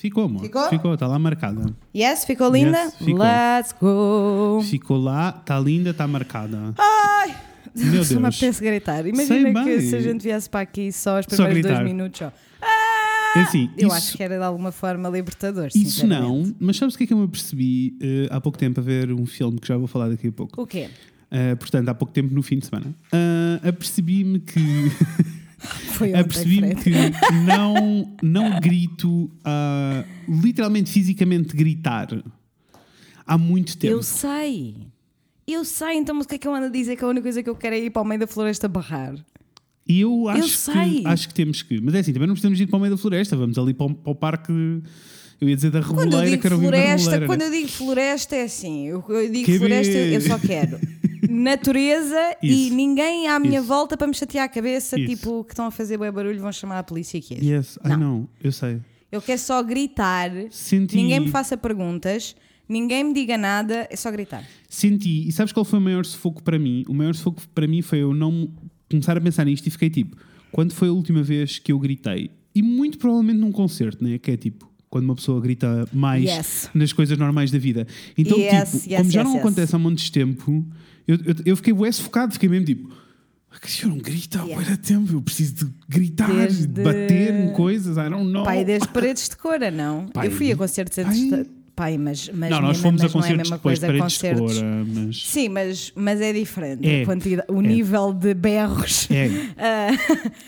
Ficou, amor. Ficou? Ficou, está lá marcada. Yes, ficou linda? Yes, ficou. Let's go! Ficou lá, está linda, está marcada. Ai! Meu Só me Deus. apetece gritar. Imagina que se a gente viesse para aqui só os Só primeiros dois gritar. minutos. Só. É assim, Eu isso- acho que era de alguma forma libertador. Isso não, mas sabes o que é que eu me apercebi eh, há pouco tempo a ver um filme que já vou falar daqui a pouco? O quê? Eh, portanto, há pouco tempo no fim de semana. Ah, apercebi-me que Foi apercebi-me que não, não grito ah, literalmente fisicamente gritar há muito tempo. Eu sei. Eu sei, então, mas o que é que eu ando a dizer que a única coisa que eu quero é ir para o meio da floresta barrar? E eu acho, sei. Que, acho que temos que. Mas é assim, também não precisamos ir para o meio da floresta, vamos ali para o, para o parque. Eu ia dizer da Quando eu Reboleira, digo que era o floresta, Reboleira. quando eu digo floresta é assim, eu, eu digo Que floresta, bem. eu só quero natureza e ninguém à minha Isso. volta para me chatear a cabeça, Isso. tipo, que estão a fazer bué barulho, vão chamar a polícia aqui. Yes, I Não. know, eu sei. Eu quero só gritar, Senti, ninguém me faça perguntas, ninguém me diga nada, é só gritar. senti. E sabes qual foi o maior sufoco para mim? O maior sufoco para mim foi eu não começar a pensar nisto e fiquei tipo, quando foi a última vez que eu gritei? E muito provavelmente num concerto, né? Que é tipo, quando uma pessoa grita mais Yes. nas coisas normais da vida. Então, Yes, tipo, yes, como já yes, não yes. acontece há montes de tempo, eu, eu, eu fiquei bué sufocado, fiquei mesmo tipo. "Ah, Que não grito há Yeah. tempo, eu preciso de gritar, Desde- de bater em coisas, I don't know. Pai, desde paredes de cora, não? Pai. Eu fui a concertos Pai. antes de... Pai, mas, mas, não, nós mesmo- fomos mas a não é a concertos mesma depois de coisa, paredes de concertos... cora, mas. Sim, mas, mas é diferente. É. O É. nível de berros É, ah,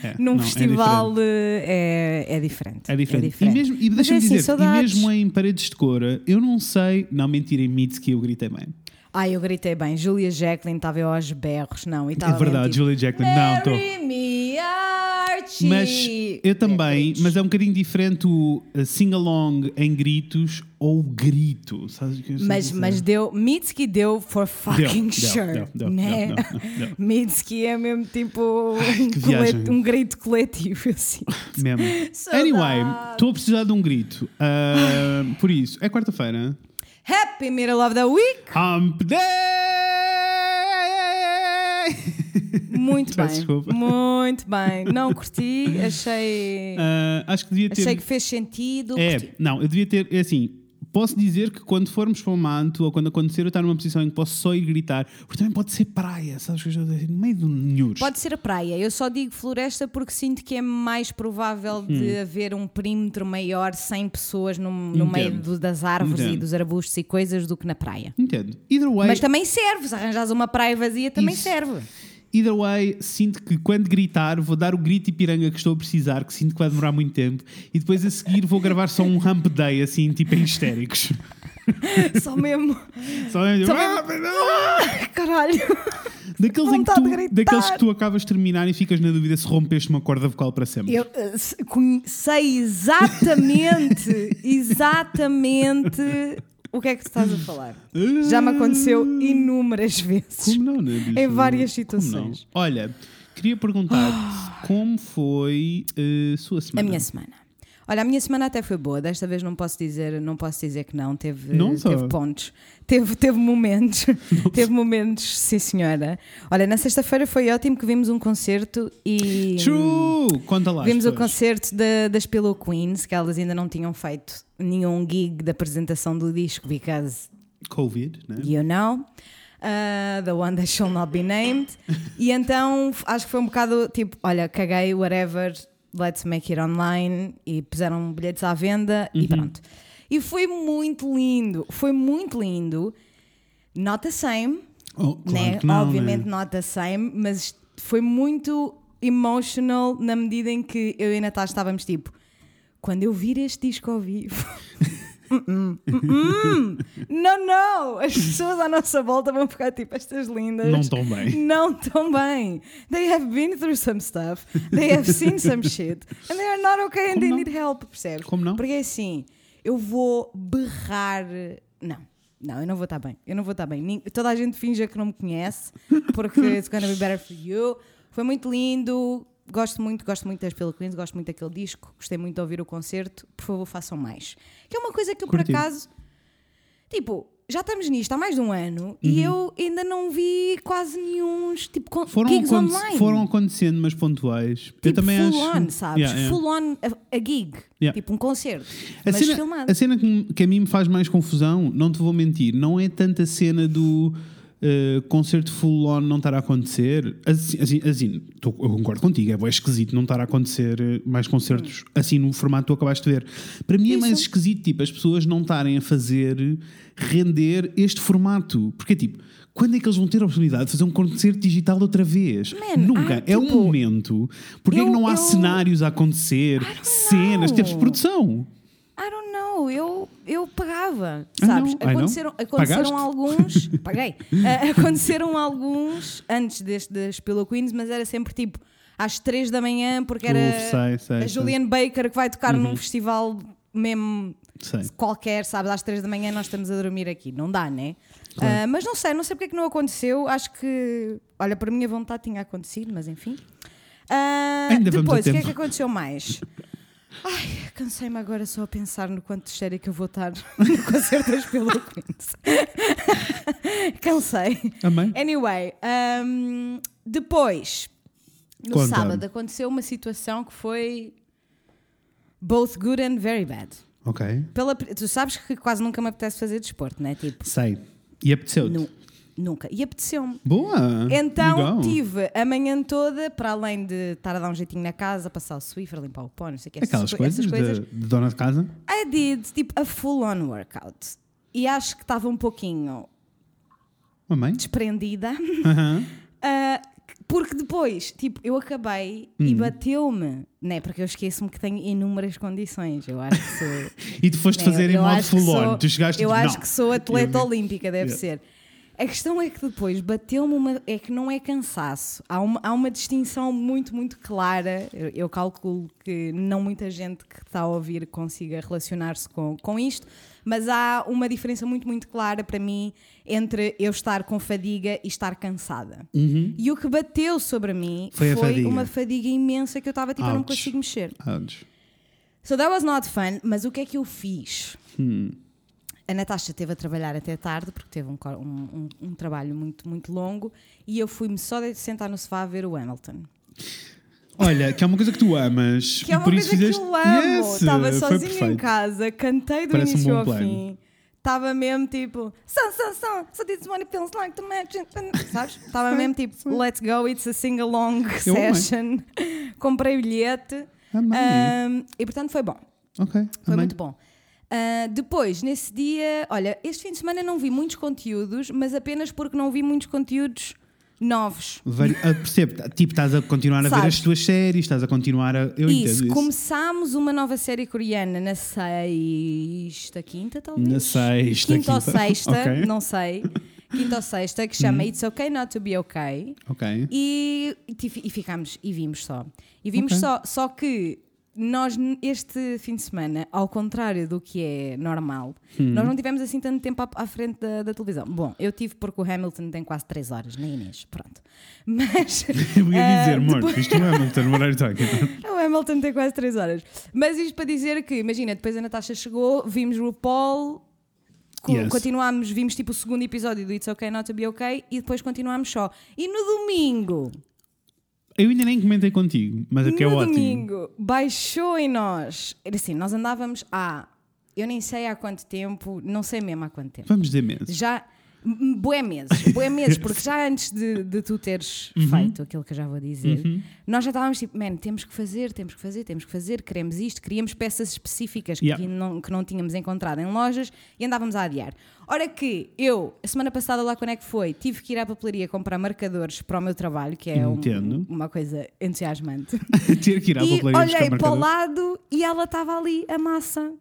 é, num não, é festival diferente. eh, é, é diferente. É diferente. É diferente. E, mesmo, e deixa-me é assim, dizer, e mesmo em paredes de cora, eu não sei. Não, mentira, em Mitski eu gritei bem. Ah, eu gritei bem. Julia Jacqueline estava eu aos berros, não. E É verdade, mesmo, Julia tipo, Jacqueline. Não, estou. Marry me, Archie. Mas eu também, É, mas é um bocadinho diferente o sing-along em gritos ou grito. Sabes o que Mas, mas deu, Mitski deu for fucking deu, sure, deu, deu, né? deu. Mitski é mesmo tipo Ai, um, colet- um grito coletivo, assim. Mesmo. Saudades. Anyway, estou a precisar de um grito. Uh, por isso, é quarta-feira. Happy middle of the week! Hump Day! Muito bem, desculpa. muito bem. Não curti, achei, Uh, acho que devia ter. achei que fez sentido. É, curti. não, eu devia ter, é assim, posso dizer que quando formos para o manto ou quando acontecer eu estar numa posição em que posso só ir gritar, porque também pode ser praia, sabes? No meio do Nhures. Pode ser a praia. Eu só digo floresta porque sinto que é mais provável Hum. de haver um perímetro maior sem pessoas no, no meio do- das árvores e Entendo. dos arbustos e coisas do que na praia. Entendo. Either way, Mas também serve. Se arranjares uma praia vazia, também Isso. serve. Either way, sinto que quando gritar vou dar o grito e piranga que estou a precisar, que sinto que vai demorar muito tempo, e depois a seguir vou gravar só um hump day, assim, tipo em histéricos. Só mesmo. Só mesmo, Só ah, mesmo- não! Caralho. daqueles, em que tu, daqueles que tu acabas de terminar e ficas na dúvida se rompeste uma corda vocal para sempre. Eu eh, sei exatamente, exatamente o que é que estás a falar. Já me aconteceu inúmeras vezes. Como não, né? bicho? Em várias situações. Olha, queria perguntar-te como foi a sua A semana? minha semana. Olha, a minha semana até foi boa. Desta vez não posso dizer, não posso dizer que não. Teve, Não teve pontos. Teve, teve momentos. teve momentos, sim senhora. Olha, na sexta-feira foi ótimo que vimos um concerto e. True! Conta lá. Vimos o concerto da- das Pillow Queens, que elas ainda não tinham feito nenhum gig da apresentação do disco, because Covid, né? you know. uh, the one that shall not be named. e então acho que foi um bocado tipo: olha, caguei, whatever, let's make it online. E puseram bilhetes à venda Uhum. e pronto. E foi muito lindo, foi muito lindo. Not the same, Oh, claro né? não, Obviamente né? not the same, mas foi muito emotional na medida em que eu e a Natasha estávamos tipo, quando eu vir este disco ao vivo. "Mm-mm, mm-mm, Não, não! As pessoas à nossa volta vão ficar tipo, estas lindas. Não tão bem. Não estão bem. They have been through some stuff. They have seen some shit. And they are not okay and Como they não? need help, percebes? Como não? Porque é assim, eu vou berrar. Não, não, eu não vou estar bem. Eu não vou estar bem. Toda a gente finge que não me conhece, porque it's gonna be better for you. Foi muito lindo. Gosto muito, gosto muito das Pillow Queens, gosto muito daquele disco, gostei muito de ouvir o concerto. Por favor, façam mais. Que é uma coisa que eu, por Curti. acaso, tipo, já estamos nisto há mais de um ano e eu ainda não vi quase nenhum tipo Uhum. Foram, gigs online. foram acontecendo, mas pontuais. eu tipo, também full acho. on, sabes? Yeah, yeah. Full on a, a gig. Yeah. Tipo um concerto. A mas cena, filmado. a cena que, que a mim me faz mais confusão, não te vou mentir, não é tanto a cena do uh, concerto full on não estar a acontecer. Assim, assim, assim, tô- eu concordo contigo, é bem esquisito não estar a acontecer uh, mais concertos assim no formato que tu acabaste de ver. Para mim é mais Isso. esquisito, tipo, as pessoas não estarem a fazer render este formato. Porque, tipo, quando é que eles vão ter a oportunidade de fazer um concerto digital outra vez? Man, Nunca. ai, é um tipo, momento. Porque é que não há eu- cenários a acontecer, cenas, de produção? I don't know, eu, eu pagava, I sabes? know, aconteceram aconteceram alguns, paguei, Ah, aconteceram alguns antes deste das Pillow Queens, mas era sempre tipo às 3 da manhã, porque era Uf, sei, sei, a sei. Julianne Baker que vai tocar num festival mesmo qualquer, sabes? Às 3 da manhã nós estamos a dormir aqui, não dá, né? Ah, mas não sei, não sei porque é que não aconteceu. Acho que, olha, por minha vontade tinha acontecido, mas enfim. Ah, a depois, o que é que aconteceu mais? Ai, cansei-me agora só a pensar no quanto de sério que eu vou estar no concerto das Pillow Queens. Cansei. Amém. Anyway, um, depois, no Conta-me. sábado, aconteceu uma situação que foi both good and very bad. Ok. Pela, tu sabes que quase nunca me apetece fazer desporto, não é? Tipo, Sei. E apeteceu-te? Nunca. E apeteceu-me. Boa! Então Legal. tive a manhã toda, para além de estar a dar um jeitinho na casa, passar o Swiffer, limpar o pó, não sei o que, essas, Aquelas co- coisas, essas coisas. De, de dona de casa? I did, tipo, a full-on workout. E acho que estava um pouquinho Amém? desprendida. Aham. Ah, porque depois, tipo, eu acabei Hum. e bateu-me, né? Porque eu esqueço-me que tenho inúmeras condições. Eu acho que sou. E tu foste né, fazer em modo full on. sou- Tu chegaste Eu e acho não. que sou atleta Eu olímpica, deve Yeah. ser. A questão é que depois bateu-me uma. É que não é cansaço. Há uma, há uma distinção muito, muito clara. Eu, eu calculo que não muita gente que está a ouvir consiga relacionar-se com, com isto, mas há uma diferença muito, muito clara para mim entre eu estar com fadiga e estar cansada. Uhum. E o que bateu sobre mim Foi foi, fadiga. uma fadiga imensa que eu estava tipo, eu não Ouch. consigo mexer. Ouch. So that was not fun, mas o que é que eu fiz? Hum. A Natasha esteve a trabalhar até tarde, porque teve um, um- um- um trabalho muito, muito longo, e eu fui-me só de sentar no sofá a ver o Hamilton. Olha, que é uma coisa que tu amas. Que é uma coisa fizeste. que eu amo. Yes, Estava foi sozinha em casa, cantei do Parece um início bom ao plano. fim. Estava mesmo tipo, son, son, son, so this money feels like match it. Sabes? Estava mesmo tipo, let's go, it's a sing-along session. Comprei bilhete. Amei. Ahm, e portanto foi bom. ok. Foi amei. muito bom. Ah, depois, nesse dia, olha, este fim de semana não vi muitos conteúdos, mas apenas porque não vi muitos conteúdos novos. Vari- ah, percebo, tipo, estás a continuar a ver as tuas séries, estás a continuar a. Eu isso, isso. começámos uma nova série coreana na sexta, quinta, talvez? Na sexta, Quinta ou quinta. sexta, Ok. não sei. Quinta ou sexta, que chama It's Okay Not to Be Okay. Ok. E, e e ficámos, e vimos só. E vimos Ok. só, só que nós, este fim de semana, ao contrário do que é normal, Hum. nós não tivemos assim tanto tempo à, à frente da, da televisão. Bom, eu tive porque o Hamilton tem quase 3 horas, na Inês, pronto. Mas. Eu ia ah, dizer, amor, depois- é Hamilton, what are you talking o Hamilton tem quase 3 horas. Mas isto para dizer que, imagina, depois a Natasha chegou, vimos o Paul. Yes. Continuámos, vimos tipo o segundo episódio do It's Okay Not to Be Okay e depois continuámos só. E no domingo, Eu ainda nem comentei contigo, mas é que é no ótimo. domingo, baixou em nós. Era assim, nós andávamos há, eu nem sei há quanto tempo, não sei mesmo há quanto tempo. Vamos dizer meses. Já, bué meses, bué meses, porque já antes de, de tu teres Uhum. feito aquilo que eu já vou dizer, nós já estávamos tipo, man, temos que fazer, temos que fazer, temos que fazer, queremos isto, queríamos peças específicas Yeah. que, não, que não tínhamos encontrado em lojas e andávamos a adiar. Ora que eu, a semana passada lá quando é que foi, tive que ir à papelaria comprar marcadores para o meu trabalho, que é um- uma coisa entusiasmante. Ter que ir à E papelaria buscar olhei para o lado e ela estava ali, a massa,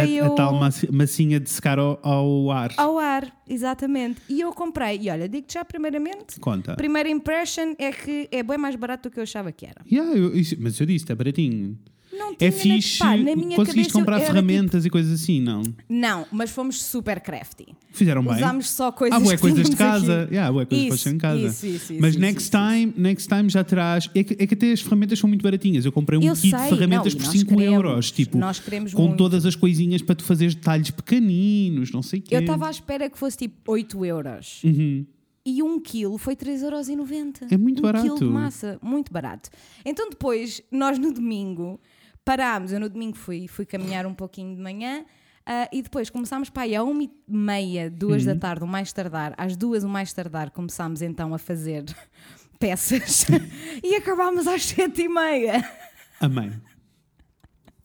A, eu... a tal massi- massinha de secar ao, ao ar. Ao ar, exatamente. E eu comprei. E olha, digo-te já primeiramente, Conta. primeira impression é que é bem mais barato do que eu achava que era. Yeah, eu- isso- mas eu disse, é baratinho. Não é tinha na- fixe. pá, na minha conseguiste comprar ferramentas e coisas assim, não? Não, mas fomos super crafty. Fizeram bem. Usámos só coisas Ah, que coisas de casa. aqui. Yeah, bué coisas Isso, em casa. isso, isso, isso, Mas isso, next isso, time, next time já terás. É que, é que até as ferramentas são muito baratinhas. Eu comprei um Eu kit sei, de ferramentas não, por nós 5 queremos, euros. Tipo, nós queremos com muito. todas as coisinhas para tu fazeres detalhes pequeninos, não sei o quê. Eu estava à espera que fosse tipo 8 euros. Uhum. E um quilo foi 3,90€. É muito um barato. quilo de massa, muito barato. Então depois, nós no domingo parámos. Eu no domingo fui, fui caminhar um pouquinho de manhã. ah, e depois começámos para aí à uma e meia, duas Uhum. da tarde, o mais tardar. Às duas, o mais tardar, começámos então a fazer peças. e acabámos às sete e meia. Amei.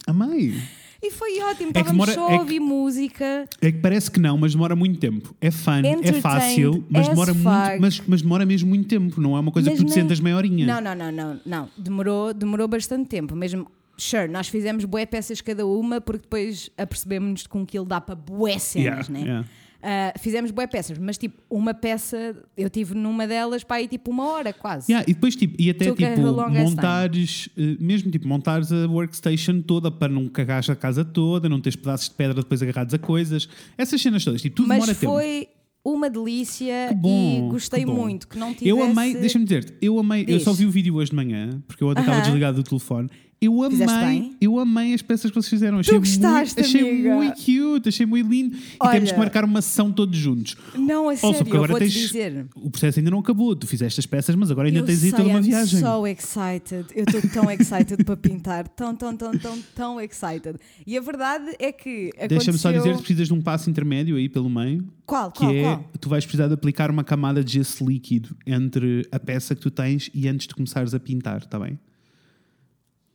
Amei. E foi ótimo. É Estávamos só é a que- ouvir música. É que parece que não, mas demora muito tempo. É fun, é fácil, mas as demora, muito, mas, mas demora mesmo muito tempo. Não é uma coisa Mas que tu nem- sentas meia horinha. Não, não, não, não, não. Demorou, demorou bastante tempo. Mesmo, sure, nós fizemos bué peças cada uma porque depois apercebemos que um quilo dá para bué cenas, Yeah, né? yeah. Ah, fizemos bué peças, mas tipo, uma peça, eu tive numa delas para aí tipo uma hora quase. Yeah, e depois, tipo, e até Took tipo, montares, eh, mesmo tipo, montares a workstation toda para não cagares a casa toda, não teres pedaços de pedra depois agarrados a coisas, essas cenas todas, tipo, tudo mas demora tempo. foi uma delícia Que bom, e gostei que muito que não tivesse... Eu amei, deixa-me dizer-te, eu amei, eu Diz. só vi o vídeo hoje de manhã, porque eu ontem estava Aham. desligado do telefone. Eu amei, eu amei as peças que vocês fizeram. Achei gostaste, muito, achei muito cute, achei muito lindo. E Olha- temos que marcar uma sessão todos juntos. Não, a sério, porque agora tens, dizer. o processo ainda não acabou. Tu fizeste as peças, mas agora ainda eu tens aí sei, toda uma I'm viagem. so excited. Eu estou tão excited para pintar. Tão, tão, tão, tão, tão excited. E a verdade é que aconteceu... Deixa-me só dizer que precisas de um passo intermédio aí pelo meio, Qual, que qual, é qual? tu vais precisar de aplicar uma camada de gesso líquido entre a peça que tu tens e antes de começares a pintar, está bem?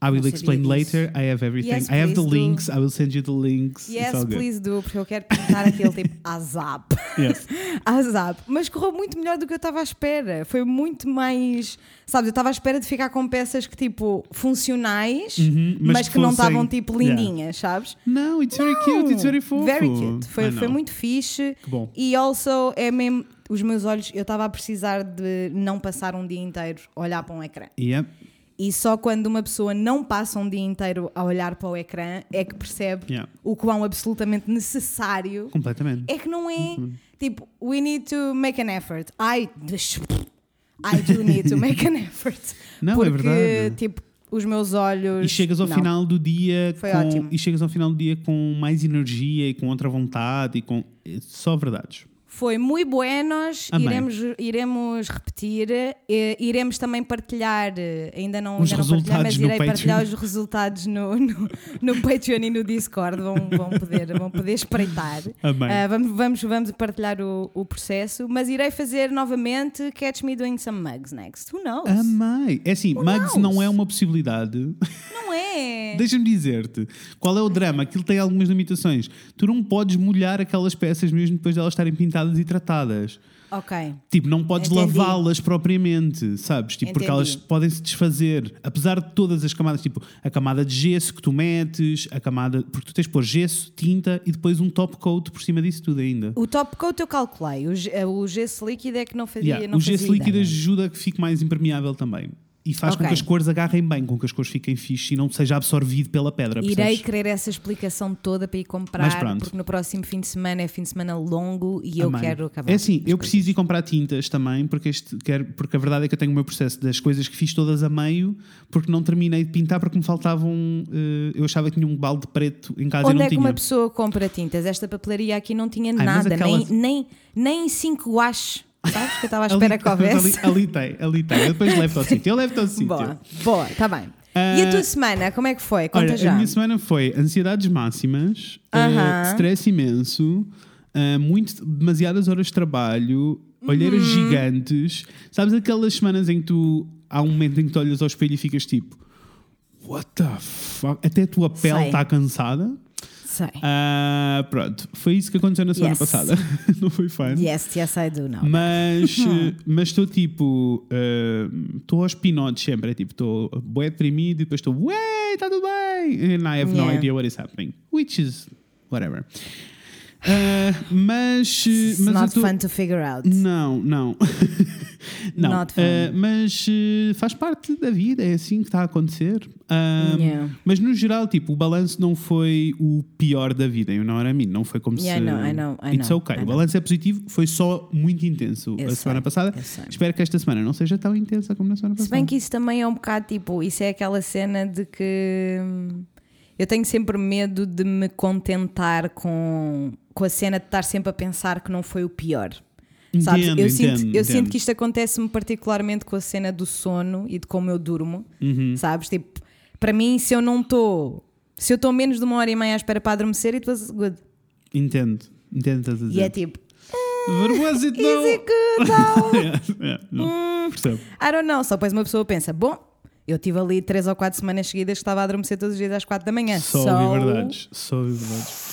I will Não explain disso. later. I have everything. Yes, I have the do. links. I will send you the links. Yes, please do, porque eu quero pintar aquele tipo azap. Yes. azap. Mas correu muito melhor do que eu estava à espera. Foi muito mais. Sabes, eu estava à espera de ficar com peças que tipo funcionais, Uhum, mas mas, que que não estavam tipo Yeah. lindinhas, sabes? No, it's very cute. It's very fofo. Very cute. Foi, foi muito fixe. Que bom. E also é mesmo. Os meus olhos, eu estava a precisar de não passar um dia inteiro a olhar para um ecrã. Yep. E só quando uma pessoa não passa um dia inteiro a olhar para o ecrã é que percebe Yeah. o quão absolutamente necessário Completamente. é que não é tipo, we need to make an effort. I, I do need to make an effort. Não, é Porque, verdade. tipo, os meus olhos. E chegas ao não. final do dia Foi com, ótimo. e chegas ao final do dia com mais energia e com outra vontade e com é só verdades. Foi muito buenos, iremos, iremos repetir, eh, iremos também partilhar, eh, ainda não, Os ainda não partilhar, mas irei partilhar os resultados no, no, no Patreon e no Discord, vão, vão, poder, vão poder espreitar. Ah, vamos, vamos, vamos partilhar o, o processo, mas irei fazer novamente Catch Me Doing Some Mugs next. Who knows? Amei. É assim, Mugs knows? não é uma possibilidade. Não é? Deixa-me dizer-te qual é o drama. Aquilo tem algumas limitações. Tu não podes molhar aquelas peças mesmo depois de elas estarem pintadas e tratadas. Ok. Tipo, não podes lavá-las propriamente, sabes? Tipo, porque elas podem se desfazer. Apesar de todas as camadas, tipo, a camada de gesso que tu metes, a camada. Porque tu tens de pôr gesso, tinta e depois um top coat por cima disso tudo ainda. O top coat eu calculei, o, o gesso líquido é que não fazia, Yeah, não o gesso líquido ajuda a que fique mais impermeável também. E faz com Ok. que as cores agarrem bem, com que as cores fiquem fixe e não seja absorvido pela pedra. Irei percebes? querer essa explicação toda para ir comprar, porque no próximo fim de semana é fim de semana longo e eu Amém. quero acabar. É assim, as eu coisas. preciso ir comprar tintas também, porque, este, quero, porque a verdade é que eu tenho o meu processo das coisas que fiz todas a meio, porque não terminei de pintar, porque me faltavam. eh, eu achava que tinha um balde preto em casa e Onde não é que tinha. uma pessoa compra tintas? Esta papelaria aqui não tinha mas nada, aquela- nem, nem, nem cinco guaches. Sabes que eu estava à Ali- espera que houvesse? Ali, ali tem, ali tem. Eu depois levo-te ao sítio. Eu levo-te ao sítio. Boa, boa, está bem. Ah, e a tua semana, como é que foi? Conta Olha, já. a minha semana foi ansiedades máximas, eh, Aham. stress imenso, eh, muito, demasiadas horas de trabalho, olheiras Uhum. gigantes. Sabes aquelas semanas em que tu há um momento em que tu olhas ao espelho e ficas tipo What the fuck? Até a tua pele está cansada. Sei. Ah, pronto, foi isso que aconteceu na semana Yes. passada. Não foi fun. Yes, yes, I do. Mas eh, mas estou tipo, eh, estou aos pinotes sempre. É tipo, estou bué deprimido e depois estou, ué, está tudo bem. And I have no Yeah. idea what is happening. Which is whatever. Ah, mas. It's mas not tô- fun to figure out. Não, não. não. Ah, mas eh, faz parte da vida, é assim que está a acontecer. Ah, Yeah. Mas no geral, tipo, o balanço não foi o pior da vida, eu não era mim, não foi como Yeah, se. I know, I know, I It's know, okay. I O balanço é positivo, foi só muito intenso Eu a sei, semana passada. Espero que esta semana não seja tão intensa como na semana Se passada. bem que isso também é um bocado tipo, isso é aquela cena de que hum, eu tenho sempre medo de me contentar com, com a cena de estar sempre a pensar que não foi o pior. Sabes? Entendo, eu sinto, entendo, eu sinto que isto acontece-me particularmente com a cena do sono e de como eu durmo, Uhum. sabes? Tipo, para mim, se eu não estou, se eu estou menos de uma hora e meia à espera para adormecer, it was good. Entendo, entendo estás a dizer. E é tipo, But was it is though? it good though? Yeah, yeah, não, percebo. I don't know. Só depois uma pessoa pensa, bom, eu tive ali três ou quatro semanas seguidas que estava a adormecer todos os dias às quatro da manhã. Só So- ouvi verdades. Só ouvi verdades.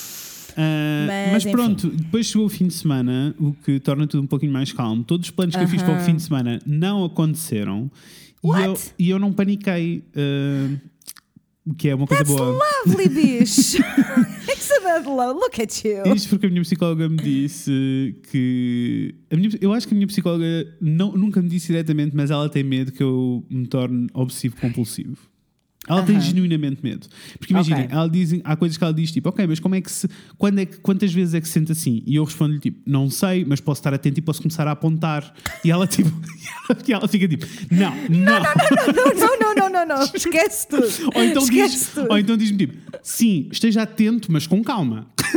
Ah, Mas, mas pronto, depois chegou o fim de semana, o que torna tudo um pouquinho mais calmo. Todos os planos que eu fiz para o fim de semana não aconteceram e eu, e eu não paniquei, o que é uma coisa That's boa. lovely, bicho. Look at you. Isto porque a minha psicóloga me disse que. minha- eu acho que a minha psicóloga não- nunca me disse diretamente, mas ela tem medo que eu me torne obsessivo compulsivo. Ela tem Aham. genuinamente medo. Porque imagina, Ok. ela diz, há coisas que ela diz tipo, ok, mas como é que se. Quando é que, quantas vezes é que se sente assim? E eu respondo-lhe tipo, não sei, mas posso estar atento e posso começar a apontar. E ela tipo. e ela fica tipo, não, não. Não, não, não, não, não, não. Esquece tudo. Ou então, Esquece diz, tudo. ou então diz-me tipo, sim, esteja atento, mas com calma.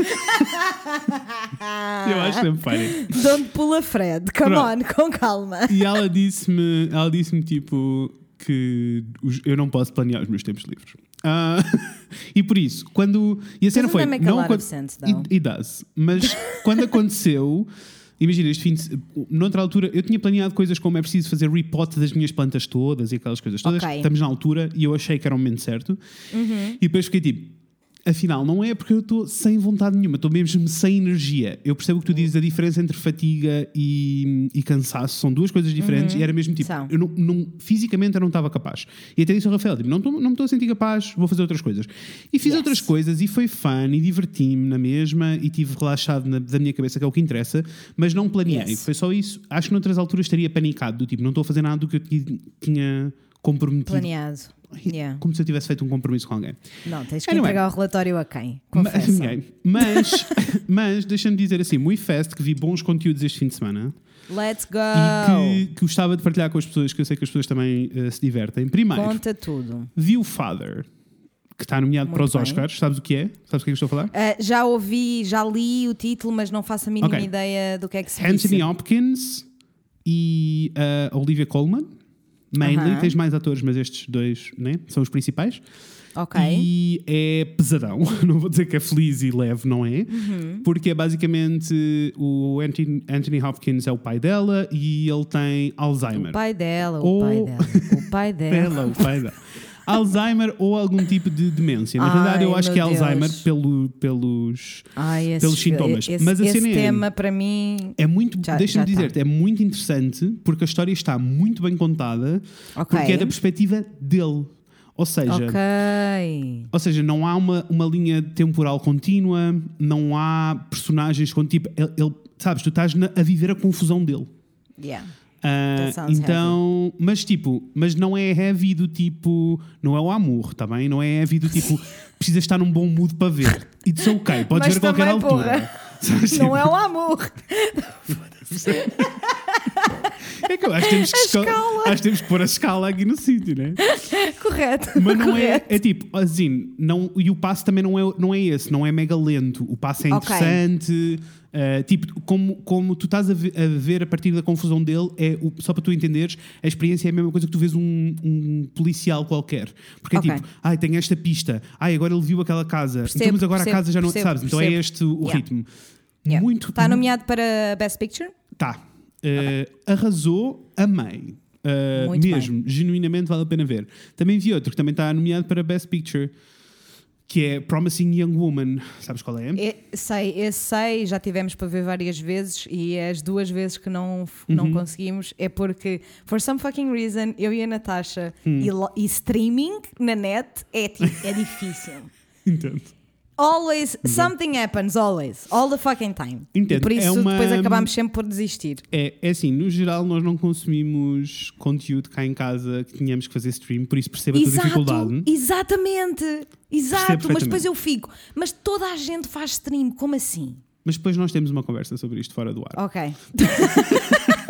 eu acho sempre funny. Don't pull a Fred. Come Pronto. on, com calma. E ela disse-me, ela disse-me tipo que os- eu não posso planear os meus tempos livres. Ah, e por isso, quando. E a cena foi. make a não of acon- sense, though? It, it does. Mas quando aconteceu. Imagina, este fim de, noutra altura, eu tinha planeado coisas como é preciso fazer repot das minhas plantas todas e aquelas coisas todas. Ok. Estamos na altura e eu achei que era o momento certo. Uhum. E depois fiquei tipo, afinal, não é porque eu estou sem vontade nenhuma, estou mesmo sem energia. Eu percebo o que tu dizes, a diferença entre fatiga e, e cansaço são duas coisas diferentes e era mesmo tipo, Uhum. São. eu não, não- fisicamente eu não estava capaz. E até disse ao Rafael, tipo, não, estou- não me estou a sentir capaz, vou fazer outras coisas. E fiz Yes. outras coisas e foi fun e diverti-me na mesma e tive relaxado na- da minha cabeça, que é o que interessa, mas não planeei. Yes. Foi só isso. Acho que noutras alturas estaria panicado, do tipo, não estou a fazer nada do que eu ti- tinha comprometido. Planeado. Yeah. Como se eu tivesse feito um compromisso com alguém. Não, tens que Anyway. entregar o relatório a quem? Mas, Confessa. ninguém. mas, mas deixa-me dizer assim, muito fast que vi bons conteúdos este fim de semana Let's go. e que, que gostava de partilhar com as pessoas, que eu sei que as pessoas também eh, se divertem. Primeiro, Conta tudo. vi o Father, que está nomeado Muito para os bem. Oscars. Sabes o que é? Sabes o que é que estou a falar? Uh, já ouvi, já li o título, mas não faço a mínima Ok. ideia do que é que se Anthony disse. Hopkins e a Olivia Colman. Mainly, tens mais atores, mas estes dois né, são os principais. Ok. E é pesadão. Não vou dizer que é feliz e leve, não é? Uhum. Porque é basicamente o Anthony, Anthony Hopkins é o pai dela e ele tem Alzheimer. O pai dela, o Ou- pai dela, o pai dela. Dela, o pai dela. Alzheimer ou algum tipo de demência. Na Ai, verdade, eu acho que é Alzheimer Deus. pelo, pelos. Ai, esse, Pelos sintomas. Esse, Mas a esse cena é- tema para mim. É muito, deixa-me tá. dizer-te, é muito interessante porque a história está muito bem contada Ok. porque é da perspectiva dele. Ou seja, Ok. Ou seja, não há uma, uma linha temporal contínua, não há personagens com tipo. Ele, ele- sabes, tu estás na- a viver a confusão dele. Yeah. Sounds então, mas tipo, mas não é heavy do tipo, não é o amor, tá bem? Não é heavy do tipo, precisa estar num bom mood para ver. It's ok, podes Mas ver a qualquer altura. porra, Sabes, Não tipo, é o amor. é que eu acho que temos que, escala. acho que temos que pôr a escala aqui no sítio, né? Correto. Mas não é, correto. é tipo, assim, não, e o passo também não é, não é esse, não é mega lento. O passo é interessante. uh, tipo, como, como tu estás a ver, a ver a partir da confusão dele, é o- só para tu entenderes, a experiência é a mesma coisa que tu vês um, um policial qualquer. Porque é tipo, ai, tem esta pista, ai, agora ele viu aquela casa, Percebo, então, mas agora percebo, a casa já não percebo, sabes, então é este o Yeah. ritmo. Yeah. Muito. Está nomeado para Best Picture? Tá. Uh, arrasou, amei. Uh, Muito mesmo, genuinamente vale a pena ver. Também vi outro que também está nomeado para Best Picture, que é Promising Young Woman. Sabes qual é? E- sei, esse sei, já tivemos para ver várias vezes e as duas vezes que não, Uhum. não conseguimos é porque, for some fucking reason, eu e a Natasha Hum. e, e streaming na net é, tipo, é difícil. Entendo. Always, something happens, always. All the fucking time. Entendo, E por isso é uma- depois acabamos sempre por desistir. É, é assim, no geral nós não consumimos conteúdo cá em casa que tínhamos que fazer stream, por isso percebo a tua dificuldade. exatamente. Exato, mas depois eu fico. Mas toda a gente faz stream, como assim? Mas depois nós temos uma conversa sobre isto fora do ar. Ok.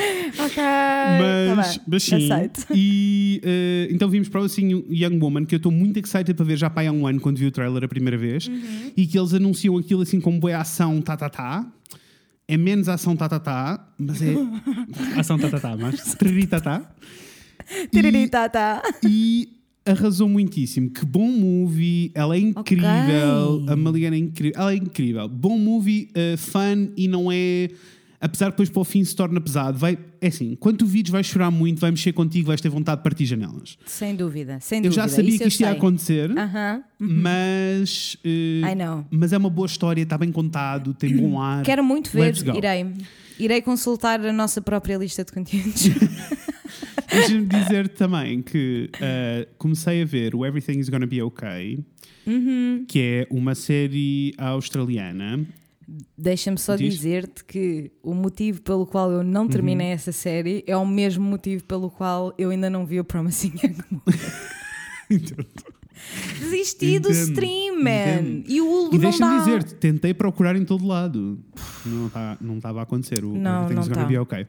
ok. tá Mas, bem. mas sim. Aceito. E eh, então vimos para o assim, Young Woman, que eu estou muito excited para ver já para há um ano quando vi o trailer a primeira vez. Uhum. E que eles anunciam aquilo assim como boa ação, tá, tá, tá. É menos ação, tá, tá, tá. Mas é ação, tá, tá, tá. Mas triri, tá, tá. Tiriri, tá, tá. E arrasou muitíssimo. Que bom movie. Ela é incrível. Ok. A Maliana é incrível. Ela é incrível. Bom movie, uh, fun e não é. Apesar que depois para o fim se torna pesado. Vai, é assim, quando tu vires vais chorar muito, vai mexer contigo, vais ter vontade de partir janelas. Sem dúvida, sem Eu dúvida. já sabia Isso que eu isto ia sei. acontecer, Aham. mas. uh, I know. Mas é uma boa história, está bem contado, tem bom ar. Quero muito ver, irei. Irei consultar a nossa própria lista de conteúdos. Deixa-me dizer também que uh, comecei a ver o Everything is Gonna Be Okay, Uhum. que é uma série australiana. Deixa-me só Diz. dizer-te que o motivo pelo qual eu não terminei Uhum. essa série é o mesmo motivo pelo qual eu ainda não vi o Promising Young Woman. Desisti do Entendo, stream, man. E o Hulu E não deixa-me dizer, tentei procurar em todo lado. Não tá- não estava a acontecer. O Não, Everything's não Gonna tá. Be Okay.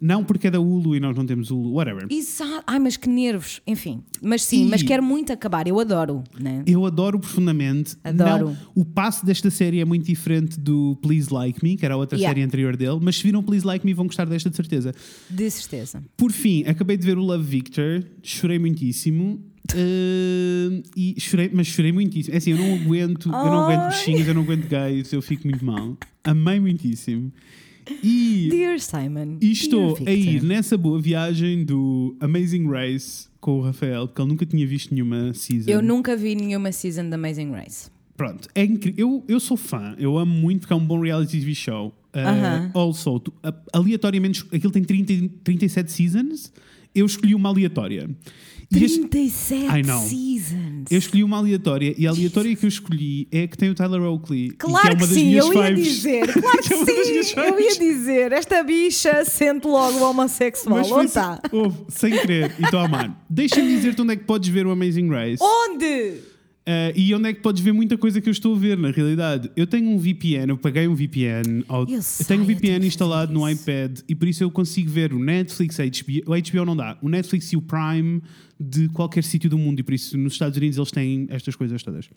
Não porque é da Hulu e nós não temos Hulu, whatever. Exato. Ai, mas que nervos. Enfim. Mas sim, E- mas quero muito acabar. Eu adoro, né? Eu adoro profundamente. Adoro. Não, o passo desta série é muito diferente do Please Like Me, que era a outra Yeah. série anterior dele, mas se viram Please Like Me vão gostar desta de certeza. De certeza. Por fim, acabei de ver o Love Victor, chorei muitíssimo. Eh, e chorei, mas chorei muitíssimo. É assim, eu não aguento, eu não aguento bichinhos, eu não aguento gays, eu fico muito mal. Amei muitíssimo. E, Dear Simon. e estou a ir nessa boa viagem do Amazing Race com o Rafael, porque ele nunca tinha visto nenhuma season. Eu nunca vi nenhuma season da Amazing Race. Pronto, é incrível. Eu, eu sou fã, eu amo muito porque é um bom reality TV show. Uh, Aham. Also, tu- aleatoriamente, aquilo tem 30, e- 37 seasons, eu escolhi uma aleatória. E este- 37 I know. seasons. eu escolhi uma aleatória e a aleatória que eu escolhi é a que tem o Tyler Oakley. que é Claro que das sim, eu ia faves. dizer. Claro que é sim, eu ia dizer. Esta bicha sente logo o homossexual. Mas Onde está? sem, querer. E estou a amar. Deixa-me dizer-te onde é que podes ver o Amazing Race. Onde? Uh, e onde é que podes ver muita coisa que eu estou a ver, na realidade? Eu tenho um VPN, eu paguei um VPN, ao- Eu eu, sei, tenho um eu tenho VPN que instalado no iPad e por isso eu consigo ver o Netflix, a HBO, o HBO não dá, o Netflix e o Prime de qualquer sítio do mundo e por isso nos Estados Unidos eles têm estas coisas todas.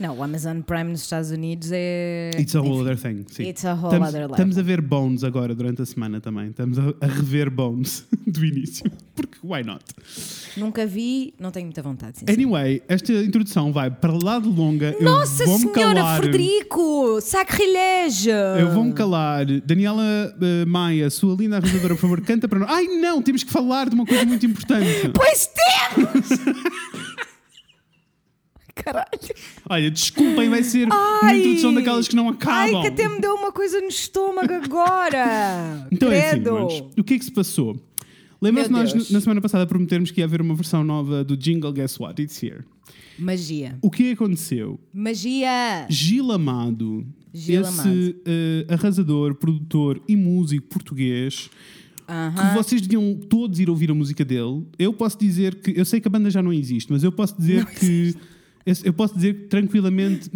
Não, o Amazon Prime nos Estados Unidos é. It's a whole Enfim, other thing. Sim. It's a whole estamos, other level. estamos a ver Bones agora durante a semana também. Estamos a, a rever Bones do início. Porque why not? Nunca vi, não tenho muita vontade. Sim, Anyway, esta introdução vai para lá de longa. Nossa Senhora calar. Frederico! Sacrilégio! Eu vou-me calar. Daniela eh, Maia, sua linda arranjadora, por favor, canta para nós. Ai não, temos que falar de uma coisa muito importante. Pois temos! Caralho! Olha, desculpem, vai ser uma Ai! introdução daquelas que não acabam. Ai, que até me deu uma coisa no estômago agora! Então é assim, Credo! mas, o que é que se passou? Lembra-se nós Deus. na semana passada prometermos que ia haver uma versão nova do Jingle Guess What? It's here. Magia. O que aconteceu? Magia! Gil Amado, Gil esse Amado. eh, arrasador, produtor e músico português, que vocês deviam todos ir ouvir a música dele. Eu posso dizer que eu sei que a banda já não existe, mas eu posso dizer que eu eu posso dizer que tranquilamente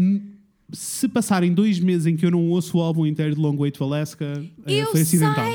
se passarem dois meses em que eu não ouço o álbum inteiro de Long Way to Alaska, eh, Eu foi acidental.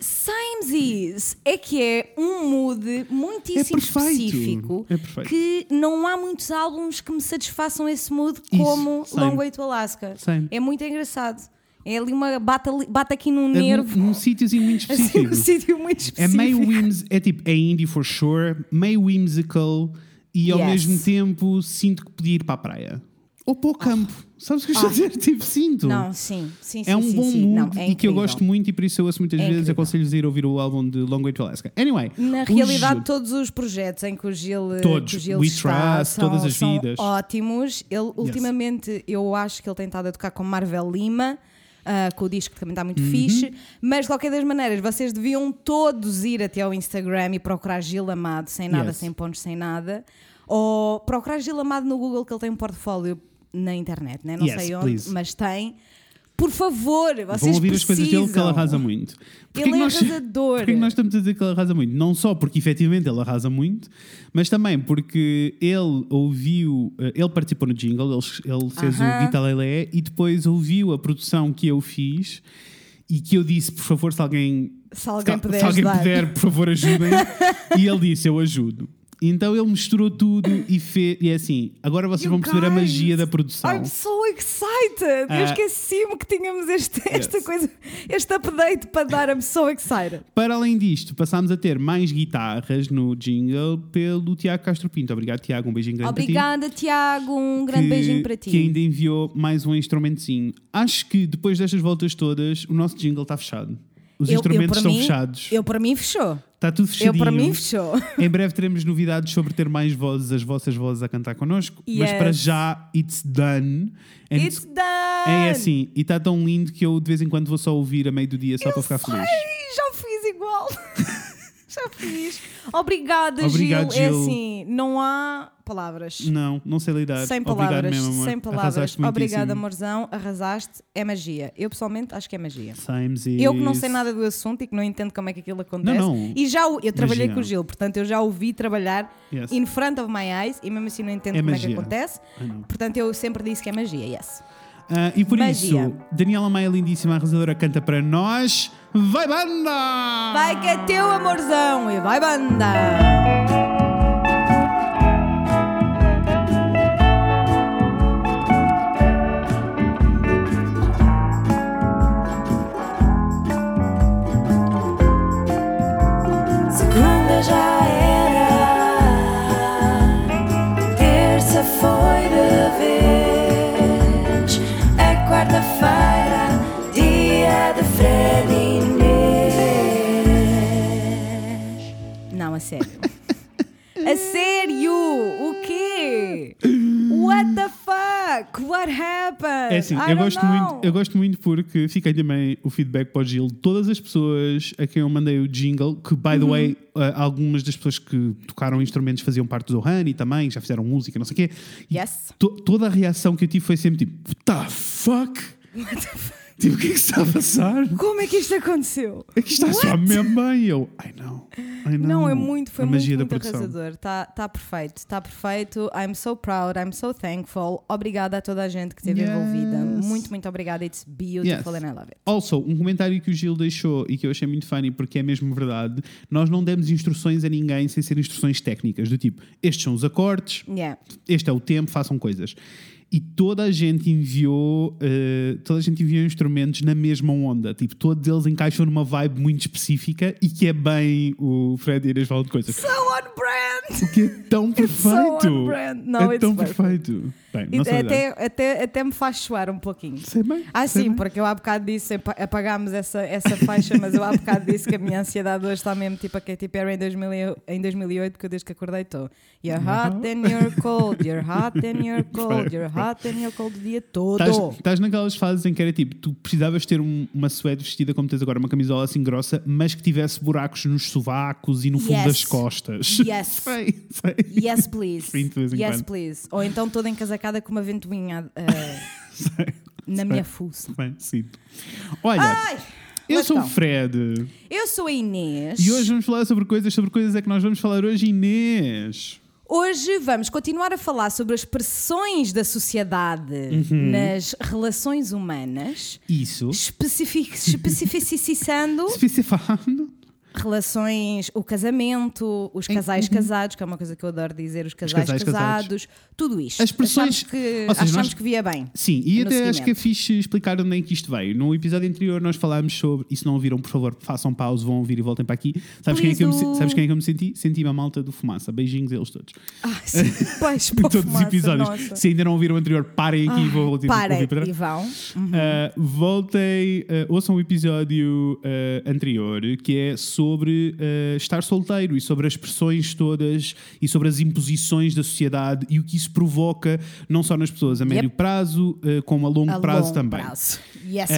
sei! Samesies! É que é um mood muitíssimo É específico É que não há muitos álbuns que me satisfaçam esse mood Isso, como same. Long Way to Alaska. Same. É muito engraçado. É ali uma. bate, bate aqui num É nervo. num, num sítiozinho muito Assim, específico. um sítio muito É específico. meio whims, é tipo, é indie for sure, meio whimsical e ao Yes. mesmo tempo sinto que podia ir para a praia. Ou para o campo. Sabes o que eu estou a dizer? Tipo, sinto. Ah. Não, sim, sim, sim. É um sim, bom sim. mood Não, é e que eu gosto muito e por isso eu ouço muitas É vezes. Aconselho-vos a ir ouvir o álbum de Long Way to Alaska. Anyway, Na realidade, Gil- todos os projetos em que o Gil, Todos. que o Gil We está Trust, são, todas as são vidas. ótimos. Ele, ultimamente, eu acho que ele tem estado a tocar com Marvel Lima. ah, com o disco que também está Uhum. muito fixe, mas de qualquer das maneiras, vocês deviam todos ir até ao Instagram e procurar Gil Amado, sem nada, Yes. sem pontos, sem nada, ou procurar Gil Amado no Google, que ele tem um portfólio na internet, né? não Yes, sei onde, please. mas tem. Por favor, vocês Vão ouvir as coisas dele que ele precisam. arrasa muito. Porquê Ele é nós- arrasador. Porquê que nós estamos a dizer que ele arrasa muito? Não só porque efetivamente ele arrasa muito, mas também porque ele ouviu, eh, ele participou no jingle, ele, ele fez Aham. o Guita Lelé e depois ouviu a produção que eu fiz e que eu disse, por favor, se alguém, Se alguém puder se alguém puder, por favor, ajudem. e ele disse, eu ajudo. Então ele misturou tudo e fez. E é assim, agora vocês You vão perceber a guys, magia da produção. I'm so excited! Ah. Eu esqueci-me que tínhamos este, esta Yes. coisa, este update para dar. I'm so excited. Para além disto, passámos a ter mais guitarras no jingle pelo Tiago Castro Pinto. Obrigado, Tiago. Um beijinho grande Obrigada, Tiago. Um para ti. grande Que- beijinho para ti. Que ainda enviou mais um instrumentozinho. Acho que depois destas voltas todas, o nosso jingle está fechado. Os Eu- eu, instrumentos para estão mim- fechados. Eu, para mim, fechou. Está tudo Eu, fechadinho. para mim, fechou. Em breve teremos novidades sobre ter mais vozes, as vossas vozes a cantar connosco. Mas Yes. para já, it's done. And It's done! é assim, e está tão lindo que eu de vez em quando vou só ouvir a meio do dia só para ficar feliz. Ai, já fiz igual. já fiz. Obrigada, Obrigado, Gil. É Gil. assim, não há palavras. Não, não sei lidar. Sem Obrigado palavras, mesmo, amor. sem palavras. Arrasaste muitíssimo. Obrigada, amorzão. Arrasaste. É magia. Eu pessoalmente acho que é magia. Sames Eu que não sei nada do assunto e que não entendo como é que aquilo acontece. Não, não. E já o- eu trabalhei com o Gil, portanto eu já o vi trabalhar Yes. in front of my eyes e mesmo assim não entendo É como é magia. que acontece. I know. Portanto eu sempre disse que é magia, yes. Ah, e por Magia. isso, Daniela Maia, lindíssima arrasadora, canta para nós. Vai banda! Vai que é teu amorzão e vai banda! Segunda já Não, a sério. a sério? O quê? What the fuck? What happened? É assim, I eu gosto, know. muito, eu gosto muito porque fiquei também o feedback para o Gil. Todas as pessoas a quem eu mandei o jingle, que by Uhum. the way, ah, algumas das pessoas que tocaram instrumentos faziam parte do Honey também, já fizeram música, não sei o quê. Yes. to- toda a reação que eu tive foi sempre tipo, what the fuck? Tipo, o que é que se está a passar? Como é que isto aconteceu? É que está a soar mesmo bem. Eu, I know, I know. Não, é muito, foi a muito, magia da muito produção. arrasador. Está tá perfeito, está perfeito. I'm so proud, I'm so thankful. Obrigada a toda a gente que esteve Yes. envolvida. Muito, muito obrigada. It's beautiful Yes. and I love it. Also, um comentário que o Gil deixou e que eu achei muito funny porque é mesmo verdade. Nós não demos instruções a ninguém sem ser instruções técnicas, do tipo, estes são os acordes, Yeah. este é o tempo, façam coisas. E toda a gente enviou, eh, toda a gente enviou instrumentos na mesma onda. Tipo, todos eles encaixam numa vibe muito específica e que é bem o Fred e Inês falam de coisas. So on brand! O que é tão perfeito! on brand. No, é tão perfeito. Bem, não até, até, até me faz suar um pouquinho. Sei bem. Ah, sei sim, bem. porque eu há bocado disse, apa- apagámos essa, essa faixa, mas eu há bocado disse que a minha ansiedade hoje está mesmo tipo a Katy Perry em, 2000, e- em 2008, que eu desde que acordei estou. You're hot and you're cold, you're hot and you're cold, you're hot and you're cold o dia todo. Estás- naquelas fases em que era tipo, tu precisavas ter um- uma suéte vestida como tens agora, uma camisola assim grossa, mas que tivesse buracos nos sovacos e no fundo Yes. das costas. Yes. sei, sei. Yes, please. Sim, yes, quando. please. Ou então toda encasacada com uma ventoinha eh, sei, na sei. minha fuça. Bem, sinto. Olha, Ai! eu sou o. Fred Eu sou a Inês. e hoje vamos falar sobre coisas, sobre coisas é que nós vamos falar hoje, Inês. Hoje vamos continuar a falar sobre as pressões da sociedade Uhum. nas relações humanas, Isso. especific- especificando Especificando. Relações, o casamento, os casais casados, que é uma coisa que eu adoro dizer, os casais, casais casados, tudo isto. As pressões- Achamos que, seja, achamos nós- que via bem. Sim, e até acho que é fixe explicar onde é que isto veio. No episódio anterior nós falámos sobre, e se não ouviram, por favor, façam pausa, vão ouvir e voltem para aqui. Sabes quem, é que eu me, sabes quem é que eu me senti? Senti-me a malta do Fumaça. Beijinhos a eles todos. Ah, sim. Pois, pô, todos fumaça, os episódios. nossa. Se ainda não ouviram o anterior, parem aqui e vão ouvir para e vão. Uh, voltem, uh, ouçam o episódio uh, anterior que é sobre uh, estar solteiro e sobre as pressões todas e sobre as imposições da sociedade e o que isso provoca, não só nas pessoas a médio prazo, uh, como a longo A prazo longo também. prazo. Yes.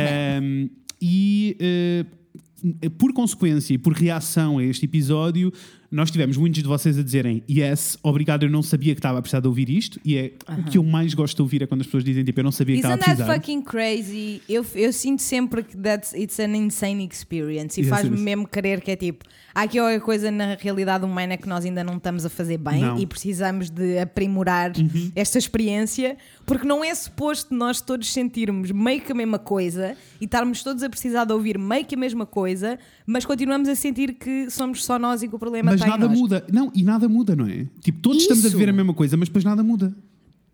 Um, e uh, por consequência e por reação a este episódio, nós tivemos muitos de vocês a dizerem yes, obrigado, eu não sabia que estava a precisar de ouvir isto. E é o que eu mais gosto de ouvir é quando as pessoas dizem tipo, eu não sabia que estava a Isn't that precisar. fucking crazy? Eu, eu sinto sempre que that's, it's an insane experience e faz-me mesmo querer que é tipo, há aqui qualquer coisa na realidade humana que nós ainda não estamos a fazer bem Não. Uhum. e precisamos de aprimorar esta experiência, porque não é suposto nós todos sentirmos meio que a mesma coisa e estarmos todos a precisar de ouvir meio que a mesma coisa, mas continuamos a sentir que somos só nós e que o problema Mas está nada muda. Não, e nada muda, não é? Tipo, todos estamos a Isso. ver a mesma coisa, mas depois nada muda.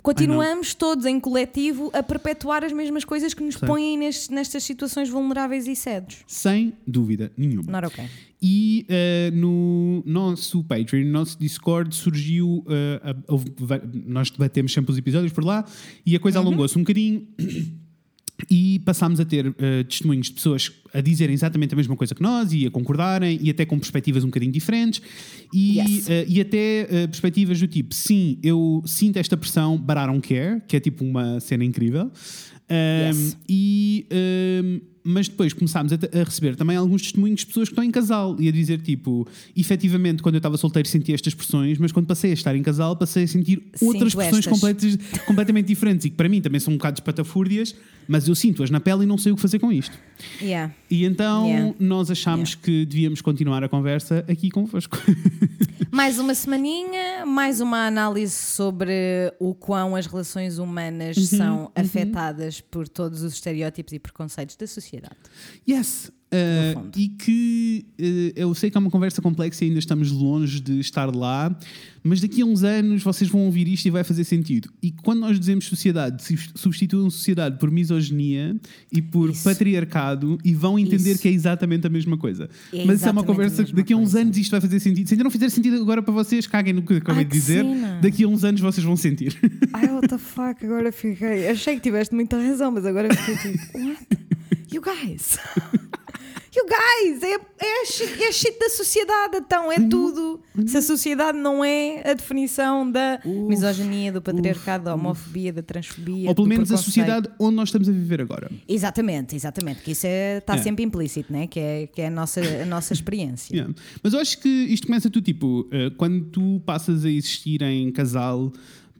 Continuamos todos em coletivo a perpetuar as mesmas coisas que nos Sim. põem nestes- nestas situações vulneráveis e cedos. Sem dúvida nenhuma. Not okay. E eh, no nosso Patreon, no nosso Discord, surgiu. eh, a- nós debatemos sempre os episódios por lá e a coisa Uhum. alongou-se um bocadinho. E passámos a ter eh, testemunhos de pessoas a dizerem exatamente a mesma coisa que nós e a concordarem e até com perspectivas um bocadinho diferentes e, Yes. eh, e até eh, perspectivas do tipo: sim, eu sinto esta pressão, but I don't care, que é tipo uma cena incrível. Um, Yes. e, um, mas depois começámos a, a receber também alguns testemunhos de pessoas que estão em casal e a dizer tipo, efetivamente quando eu estava solteiro sentia estas pressões, mas quando passei a estar em casal passei a sentir outras Sinto pressões completas- completamente diferentes e que para mim também são um bocado espatafúrdias, mas eu sinto-as na pele e não sei o que fazer com isto. Yeah. E então Yeah. nós achámos que devíamos continuar a conversa aqui convosco. Mais uma semaninha, mais uma análise sobre o quão as relações humanas Uhum, são afetadas por todos os estereótipos e preconceitos da sociedade. Yes. Uh, e que uh, eu sei que é uma conversa complexa e ainda estamos longe de estar lá, mas daqui a uns anos vocês vão ouvir isto e vai fazer sentido. E quando nós dizemos sociedade, subst- substituam sociedade por misoginia e por Isso. patriarcado e vão entender Isso. que é exatamente a mesma coisa. É mas isso é uma conversa que daqui a uns coisa. anos isto vai fazer sentido. Se ainda não fizer sentido agora para vocês, caguem no que eu acabei Ai, de que dizer. cena. Daqui a uns anos vocês vão sentir. Ai, what the fuck, agora fiquei. Achei que tiveste muita razão, mas agora fiquei tipo, what? You guys! You guys! É, é, a shit, é a shit da sociedade, então, é tudo. Se a sociedade não é a definição da misoginia, do patriarcado, da homofobia, da transfobia. Ou pelo menos a sociedade onde nós estamos a viver agora. Exatamente, exatamente, que isso está É. sempre implícito, né? que é, que é a, nossa, a nossa experiência. Yeah. Mas eu acho que isto começa tu, tipo, eh, quando tu passas a existir em casal,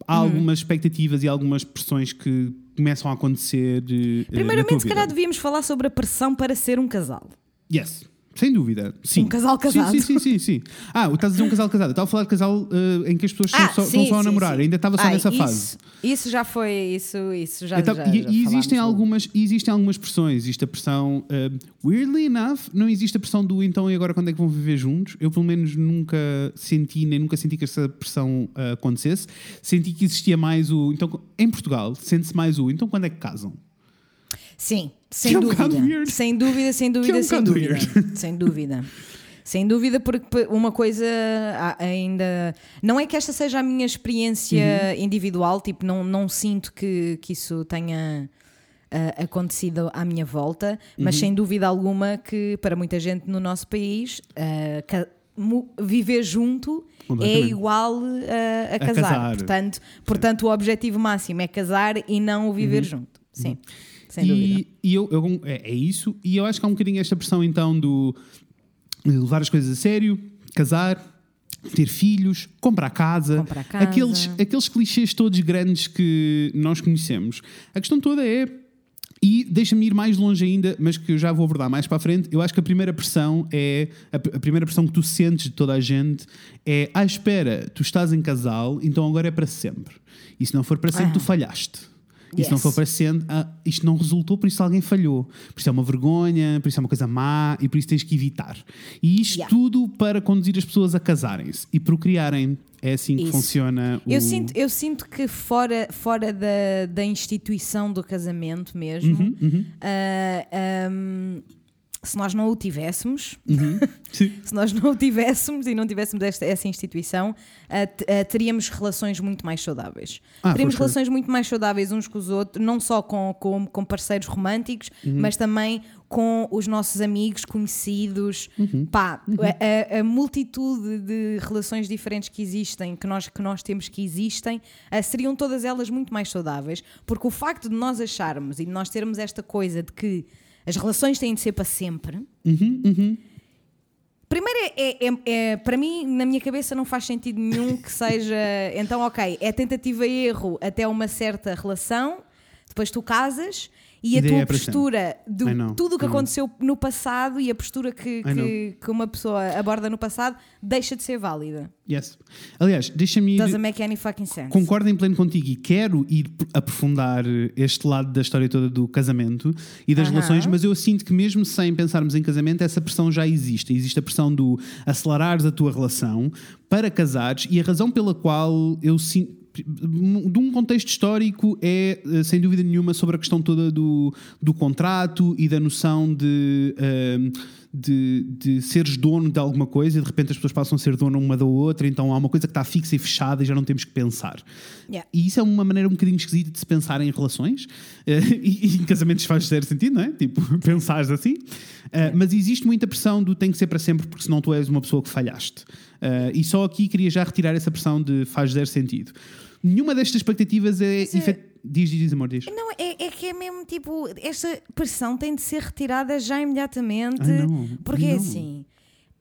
há Uhum. algumas expectativas e algumas pressões que começam a acontecer. eh, Primeiramente, se calhar devíamos falar sobre a pressão para ser um casal. Yes. Sem dúvida. Sim. Um casal casado. Sim, sim, sim, sim, sim. Ah, estás a dizer um casal casado. Eu estava a falar de casal eh, em que as pessoas estão Ah, só, estão sim, só a namorar. sim. Ainda estava só Ai, nessa isso, fase. Isso já foi, isso, isso já, Então, já, e, já e existem falámos. algumas, e existem algumas pressões. Existe a pressão, eh, weirdly enough, não existe a pressão do então e agora quando é que vão viver juntos. Eu, pelo menos, nunca senti, nem nunca senti que essa pressão eh, acontecesse. Senti que existia mais o. Então, em Portugal, sente-se mais o então quando é que casam? Sim, sem é um dúvida. weird. Sem dúvida, sem dúvida, um sem dúvida. weird. Sem dúvida. Sem dúvida, porque uma coisa a- ainda. Não é que esta seja a minha experiência Uhum. individual, tipo, não, não sinto que, que isso tenha ah, acontecido à minha volta, mas Uhum. sem dúvida alguma que para muita gente no nosso país mu- viver junto é igual ah, a, casar. casar. Portanto, portanto, o objetivo máximo é casar e não o viver junto. Sim, sem dúvida. Uhum. E, e eu, eu- é, é isso. E eu acho que há um bocadinho esta pressão então do de levar as coisas a sério, casar, ter filhos, comprar casa, Comprar casa. Aqueles, aqueles clichês todos grandes que nós conhecemos. A questão toda é. E deixa-me ir mais longe ainda, mas que eu já vou abordar mais para a frente. Eu acho que a primeira pressão é. A, a primeira pressão que tu sentes de toda a gente é: à espera, tu estás em casal, então agora é para sempre. E se não for para sempre, Ah. tu falhaste. E se não Yes. for para sempre, ah, isto não resultou, por isso alguém falhou. Por isso é uma vergonha, por isso é uma coisa má e por isso tens que evitar. E isto Yeah. tudo para conduzir as pessoas a casarem-se e procriarem. É assim que Isso. funciona o. Eu, sinto, eu sinto que fora, fora da, da instituição do casamento mesmo, Uhum, ah, ahm, se nós não o tivéssemos, Sim. se nós não o tivéssemos e não tivéssemos esta, essa instituição, te- ah, teríamos relações muito mais saudáveis. Ah, teríamos relações muito mais saudáveis uns com os outros, não só com, com, com parceiros românticos, Uhum. mas também com os nossos amigos, conhecidos. Uhum. Pá, a, a- a multitude de relações diferentes que existem, que nós, que nós temos que existem, ah, seriam todas elas muito mais saudáveis, porque o facto de nós acharmos e de nós termos esta coisa de que as relações têm de ser para sempre. Uhum, Primeiro, é, é- é- para mim, na minha cabeça, não faz sentido nenhum que seja. Então, ok, é tentativa e erro até uma certa relação, depois tu casas e a tua é sempre. postura de tudo o que aconteceu no passado e a postura que, que, que uma pessoa aborda no passado deixa de ser válida. Yes. Aliás, deixa-me ir. Doesn't make any fucking sense. Concordo em pleno contigo e quero ir aprofundar este lado da história toda do casamento e das Aham. relações, mas eu sinto que mesmo sem pensarmos em casamento, essa pressão já existe. Existe a pressão do acelerares a tua relação para casares e a razão pela qual eu sinto. De um contexto histórico é, eh, sem dúvida nenhuma, sobre a questão toda do, do contrato e da noção de, ehm, de, de seres dono de alguma coisa e de repente as pessoas passam a ser dono uma da outra, então há uma coisa que está fixa e fechada e já não temos que pensar. Yeah. E isso é uma maneira um bocadinho esquisita de se pensar em relações eh, e, em casamentos faz zero sentido, não é? Tipo, pensares assim. Eh, mas existe muita pressão do tem que ser para sempre porque senão tu és uma pessoa que falhaste. E só aqui queria já retirar essa pressão de faz zero sentido. Nenhuma destas expectativas é. Mas, eh, efet- Diz, diz, amor, diz. Não, é, é que é mesmo tipo, esta pressão tem de ser retirada já imediatamente. Ai, não, porque é não. assim.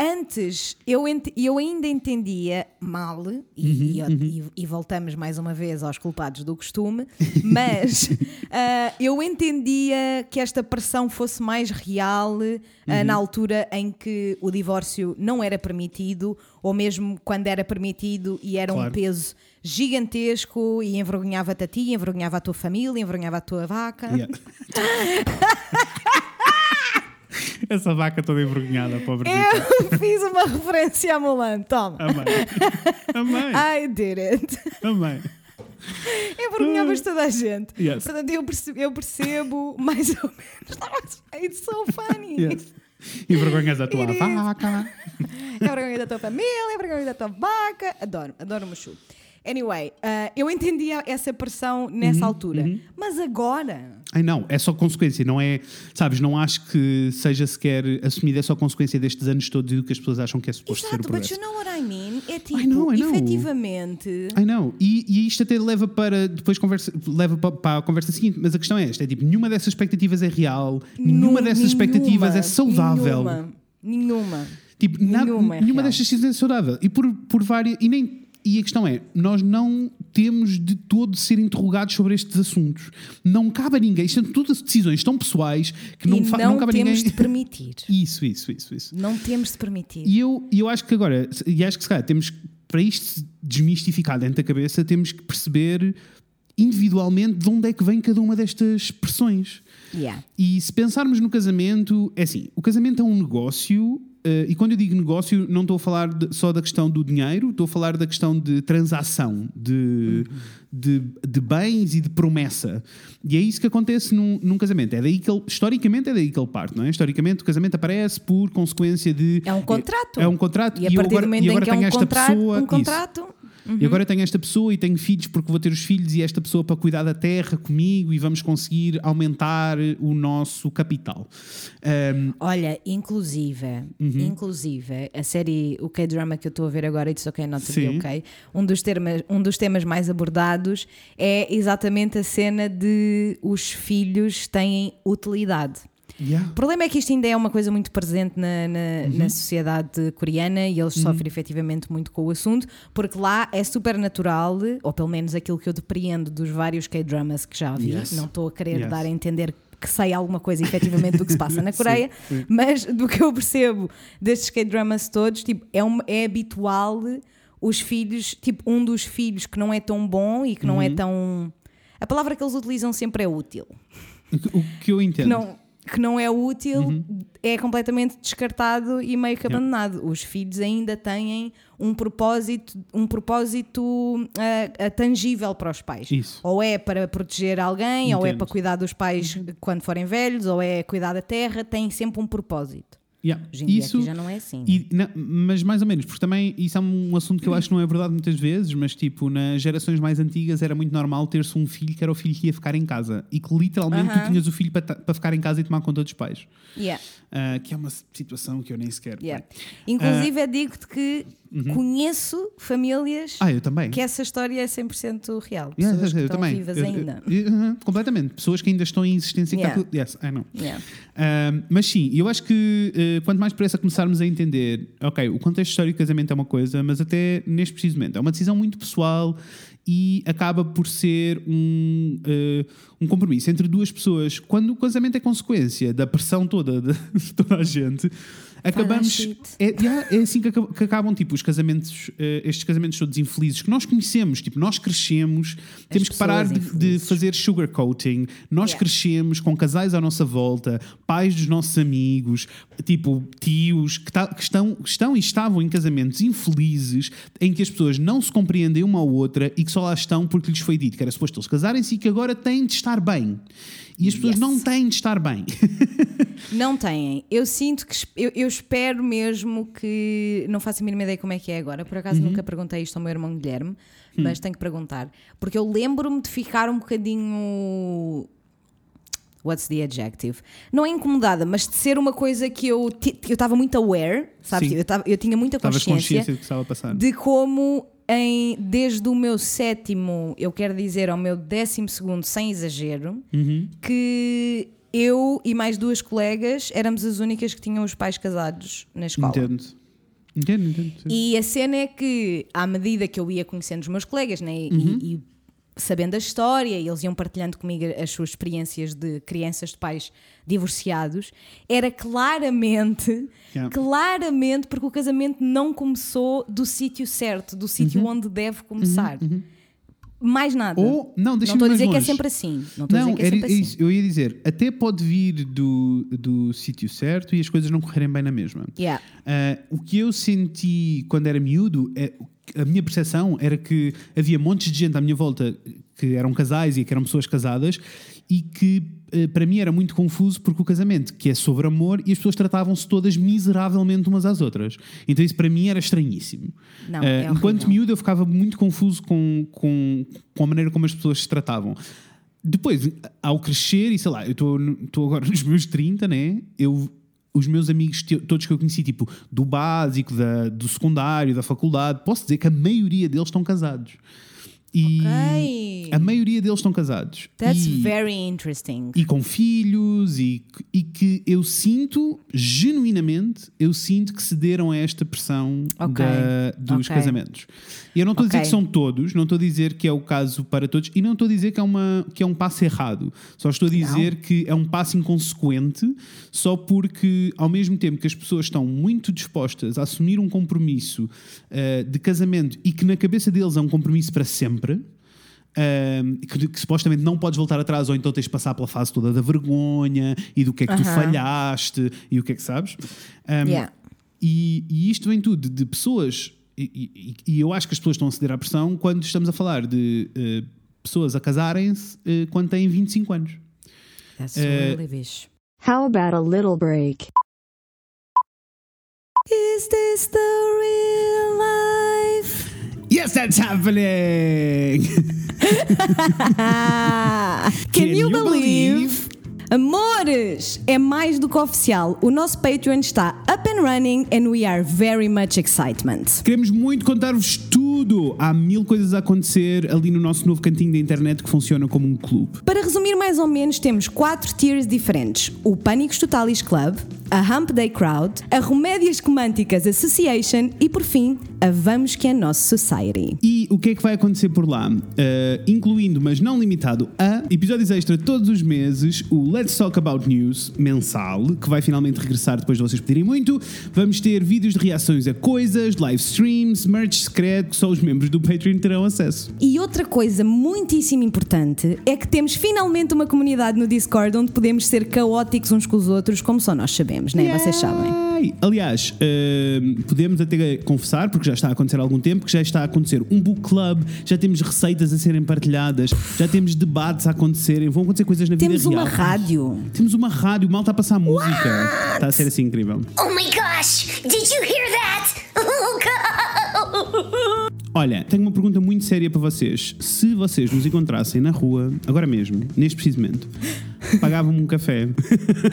Antes eu, eu ainda entendia mal, e, Uhum, e- e- e voltamos mais uma vez aos culpados do costume, mas ah, eu entendia que esta pressão fosse mais real ah, Uhum. na altura em que o divórcio não era permitido, ou mesmo quando era permitido e era um Claro. peso gigantesco e envergonhava-te a ti, envergonhava a tua família, envergonhava a tua vaca. Yeah. Essa vaca toda envergonhada, pobre. Eu fiz uma referência a Mulan, toma. Amém. Amém. I did it. Amém. Envergonhavas toda a gente. Yes. Portanto, eu percebo, eu percebo mais ou menos. It's so funny. Yes. Envergonhas a tua It is. vaca. É vergonha da tua família, é vergonha da tua vaca. Adoro, adoro o Mushu. Anyway, ah, eu entendia essa pressão Uhum, nessa altura. Mas agora. Ai não, é só consequência, não é. Sabes, não acho que seja sequer assumida, é só consequência destes anos todos e do que as pessoas acham que é suposto ser o Exato, but progresso. you know what I mean? É tipo, I know, I know. efetivamente. Ai não, e, e isto até leva para depois conversa, leva para, para a conversa seguinte, mas a questão é esta: é tipo, nenhuma dessas expectativas é real, nenhuma dessas expectativas é saudável. Nenhuma. nenhuma. Tipo, nada- Nenhuma é nenhuma destas decisões é saudável. E por, por várias. E, nem, e a questão é: nós não temos de todo de ser interrogados sobre estes assuntos. Não cabe a ninguém. Isto são todas decisões tão pessoais que não, fa- não, não cabe a temos ninguém. de permitir. Isso, isso, isso, isso. Não temos de permitir. E eu, eu acho que agora, e acho que se calhar temos, para isto desmistificar dentro da cabeça, temos que perceber individualmente de onde é que vem cada uma destas pressões. Yeah. E se pensarmos no casamento, é assim: o casamento é um negócio. Eh, e quando eu digo negócio, não estou a falar de- só da questão do dinheiro, estou a falar da questão de transação, de, de, de bens e de promessa. E é isso que acontece num, num casamento. É daí que ele, historicamente, é daí que ele parte, não é? Historicamente, o casamento aparece por consequência de. É um contrato. É um contrato. E a partir agora, do momento e em que é um, contra pessoa. um isso. Contrato, E agora tenho esta pessoa e tenho filhos porque vou ter os filhos e esta pessoa para cuidar da terra comigo e vamos conseguir aumentar o nosso capital. Um, olha, inclusive, Uhum. inclusive, a série, o K-drama que eu estou a ver agora, It's Okay Not to Be Sim. Okay, um dos, temas, um dos temas mais abordados é exatamente a cena de os filhos têm utilidade. Yeah. O problema é que isto ainda é uma coisa muito presente na, na, Uhum. na sociedade coreana e eles sofrem efetivamente muito com o assunto, porque lá é super natural, ou pelo menos aquilo que eu depreendo dos vários K-dramas que já vi, Yes. não estou a querer Yes. dar a entender que sei alguma coisa efetivamente do que se passa na Sim, Coreia, sim. mas do que eu percebo destes K-dramas todos, tipo, é, um- é habitual os filhos, tipo, um dos filhos que não é tão bom e que não Uhum. é tão. A palavra que eles utilizam sempre é útil O que- eu entendo. não, que não é útil Uhum. é completamente descartado e meio que abandonado. Os filhos ainda têm um propósito, um propósito ah, tangível para os pais. Isso. Ou é para proteger alguém, ou é Entendo. para cuidar dos pais quando forem velhos, ou é cuidar da terra, tem sempre um propósito. Yeah. Hoje em Isso, já não é assim. e, na- mas mais ou menos, porque também isso é um assunto que eu acho que não é verdade muitas vezes, mas tipo, nas gerações mais antigas era muito normal ter-se um filho que era o filho que ia ficar em casa e que literalmente tu Aham. tinhas o filho para, para ficar em casa e tomar conta dos pais. Yeah, Ah, que é uma situação que eu nem sequer. yeah. Inclusive, eu digo-te que conheço famílias Ah, eu também. que essa história é 100% real. Yeah, Pessoas que eu estão também. vivas Eu- ainda. eu- eu- completamente. Pessoas que ainda estão em existência. que Yeah. tá yes, I know. Yeah. Um, mas sim, eu acho que eh, quanto mais depressa começarmos a entender, ok, o contexto histórico do casamento é uma coisa, mas até neste preciso momento é uma decisão muito pessoal e acaba por ser um, eh, um compromisso entre duas pessoas. Quando o casamento é consequência da pressão toda de, de toda a gente, acabamos. É, é assim que, que acabam tipo, os casamentos, eh, estes casamentos todos infelizes que nós conhecemos, tipo, nós crescemos, temos que parar de, de fazer sugarcoating, nós Yeah. crescemos com casais à nossa volta, pais dos nossos amigos, tipo, tios que, tá- que estão, estão e estavam em casamentos infelizes em que as pessoas não se compreendem uma à outra e que só lá estão porque lhes foi dito que era suposto eles casarem-se e que agora têm de estar bem. E as pessoas Yes. não têm de estar bem. Não têm. Eu sinto que. Eu, eu espero mesmo que. Não faço a mínima ideia como é que é agora. Por acaso nunca perguntei isto ao meu irmão Guilherme, mas tenho que perguntar. Porque eu lembro-me de ficar um bocadinho. What's the adjective? Não é incomodada, mas de ser uma coisa que eu eu estava muito aware, sabes? Eu, tava- eu tinha muita consciência consciência de como em, desde o meu sétimo, eu quero dizer ao meu décimo segundo, sem exagero, Uhum. que eu e mais duas colegas éramos as únicas que tinham os pais casados na escola. Entendo. Entendo, entendo. sim. E a cena é que, à medida que eu ia conhecendo os meus colegas né, e- Uhum. e, sabendo a história, e eles iam partilhando comigo as suas experiências de crianças de pais divorciados, era claramente, Yeah. claramente, porque o casamento não começou do sítio certo, do sítio Uhum. onde deve começar. Mais nada. Ou, não, não deixa-me estou a mais dizer que é longe. sempre assim. Não a Não, dizer que é era assim. Eu ia dizer, até pode vir do, do sítio certo e as coisas não correrem bem na mesma. Yeah. Ah, o que eu senti quando era miúdo, é, a minha percepção era que havia montes de gente à minha volta que eram casais e que eram pessoas casadas e que para mim era muito confuso porque o casamento, que é sobre amor, e as pessoas tratavam-se todas miseravelmente umas às outras. Então isso para mim era estranhíssimo. Não, é horrível. enquanto miúdo eu ficava muito confuso com, com, com a maneira como as pessoas se tratavam. Depois, ao crescer, e sei lá, eu estou agora nos meus 30, né? Eu, os meus amigos, todos que eu conheci, tipo, do básico, da, do secundário, da faculdade, posso dizer que a maioria deles estão casados. E Ok. a maioria deles estão casados. That's e, very interesting. e com filhos, e, e que eu sinto, genuinamente, eu sinto que cederam a esta pressão Ok. da- dos Ok. casamentos. E eu não estou a dizer que são todos, não estou a dizer que é o caso para todos, e não estou a dizer que é, uma, que é um passo errado. Só estou a dizer que é um passo inconsequente, só porque, ao mesmo tempo que as pessoas estão muito dispostas a assumir um compromisso eh, de casamento e que na cabeça deles é um compromisso para sempre. Um, que, que supostamente não podes voltar atrás ou então tens de passar pela fase toda da vergonha e do que é que tu falhaste e o que é que sabes Um, Yeah. e, e isto vem tudo de pessoas e, e- e eu acho que as pessoas estão a ceder à pressão quando estamos a falar de eh, pessoas a casarem-se eh, quando têm 25 anos That's Eh, really bicho. How about a little break? Is this the real life? Yes, that's happening! Can, you, you believe? Amores, é mais do que oficial. O nosso Patreon está up and running and we are very much excitement. Queremos muito contar-vos tudo. Há mil coisas a acontecer ali no nosso novo cantinho da internet que funciona como um clube. Para resumir mais ou menos, temos quatro tiers diferentes: o Pânicos Totalis Club, a Hump Day Crowd, a Remédias Comânticas Association e, por fim, a Vamos Que é Nosso Society. E o que é que vai acontecer por lá? Uh, incluindo, mas não limitado a episódios extra todos os meses, o Let's Talk About News mensal, que vai finalmente regressar depois de vocês pedirem muito. Vamos ter vídeos de reações a coisas, live streams, merch secreto, só os membros do Patreon terão acesso. E outra coisa muitíssimo importante é que temos finalmente uma comunidade no Discord onde podemos ser caóticos uns com os outros, como só nós sabemos, né? Vocês sabem. Aliás, uh, podemos até confessar, porque já está a acontecer há algum tempo, que já está a acontecer um book club, já temos receitas a serem partilhadas, já temos debates a acontecerem, vão acontecer coisas na Temos vida real. uma rádio. Temos uma rádio, mal está a passar música. Está a ser assim incrível. Oh my gosh! Did you hear that? Oh god! Olha, tenho uma pergunta muito séria para vocês. Se vocês nos encontrassem na rua, agora mesmo, neste preciso momento, pagavam-me um café.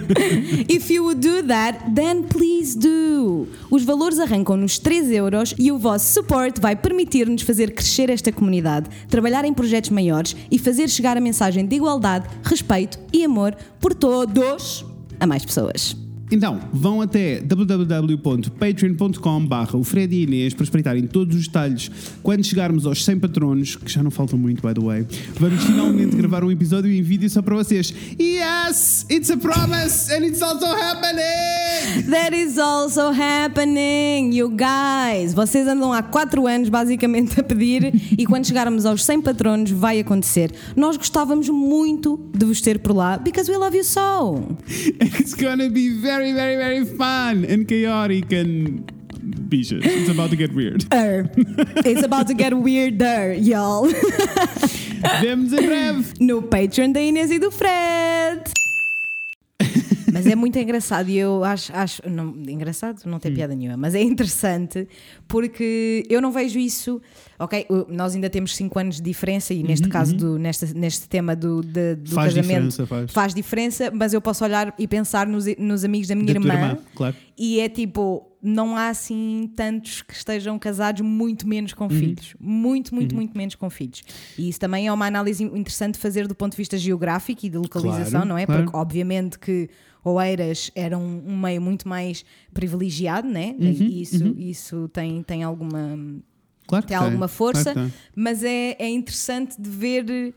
If you would do that, then please do. Os valores arrancam nos 3 euros e o vosso suporte vai permitir-nos fazer crescer esta comunidade, trabalhar em projetos maiores e fazer chegar a mensagem de igualdade, respeito e amor por todos a mais pessoas. Então, vão até www.patreon.com barra o Fred e Inês para espreitarem todos os detalhes. Quando chegarmos aos 100 patronos, que já não faltam muito, by the way, vamos finalmente gravar um episódio em vídeo só para vocês. Yes! It's a promise and it's also happening! That is also happening, you guys. Vocês andam há 4 anos basicamente a pedir e quando chegarmos aos 100 patronos vai acontecer. Nós gostávamos muito de vos ter por lá because we love you so. It's gonna be very, very, very very fun and chaotic and bichas. It's about to get weird. Er, It's about to get weirder, y'all. Vemos em breve! No Patreon da Inês e do Fred. Mas é muito engraçado e eu acho, acho não, engraçado, não tem piada nenhuma, mas é interessante porque eu não vejo isso. Ok, nós ainda temos 5 anos de diferença e neste caso, do, neste, neste tema do, de- do Faz casamento diferença, faz. diferença, mas eu posso olhar e pensar nos, nos amigos da minha Da irmã, irmã, claro. e é tipo, não há assim tantos que estejam casados, muito menos com Uhum. filhos. Muito, muito, muito menos com filhos. E isso também é uma análise interessante de fazer do ponto de vista geográfico e de localização, Claro, não é? claro. Porque obviamente que Oeiras era um, um meio muito mais privilegiado, né? Uhum, E isso, isso tem, tem alguma Claro que tem alguma força, claro tem. mas é, é interessante de ver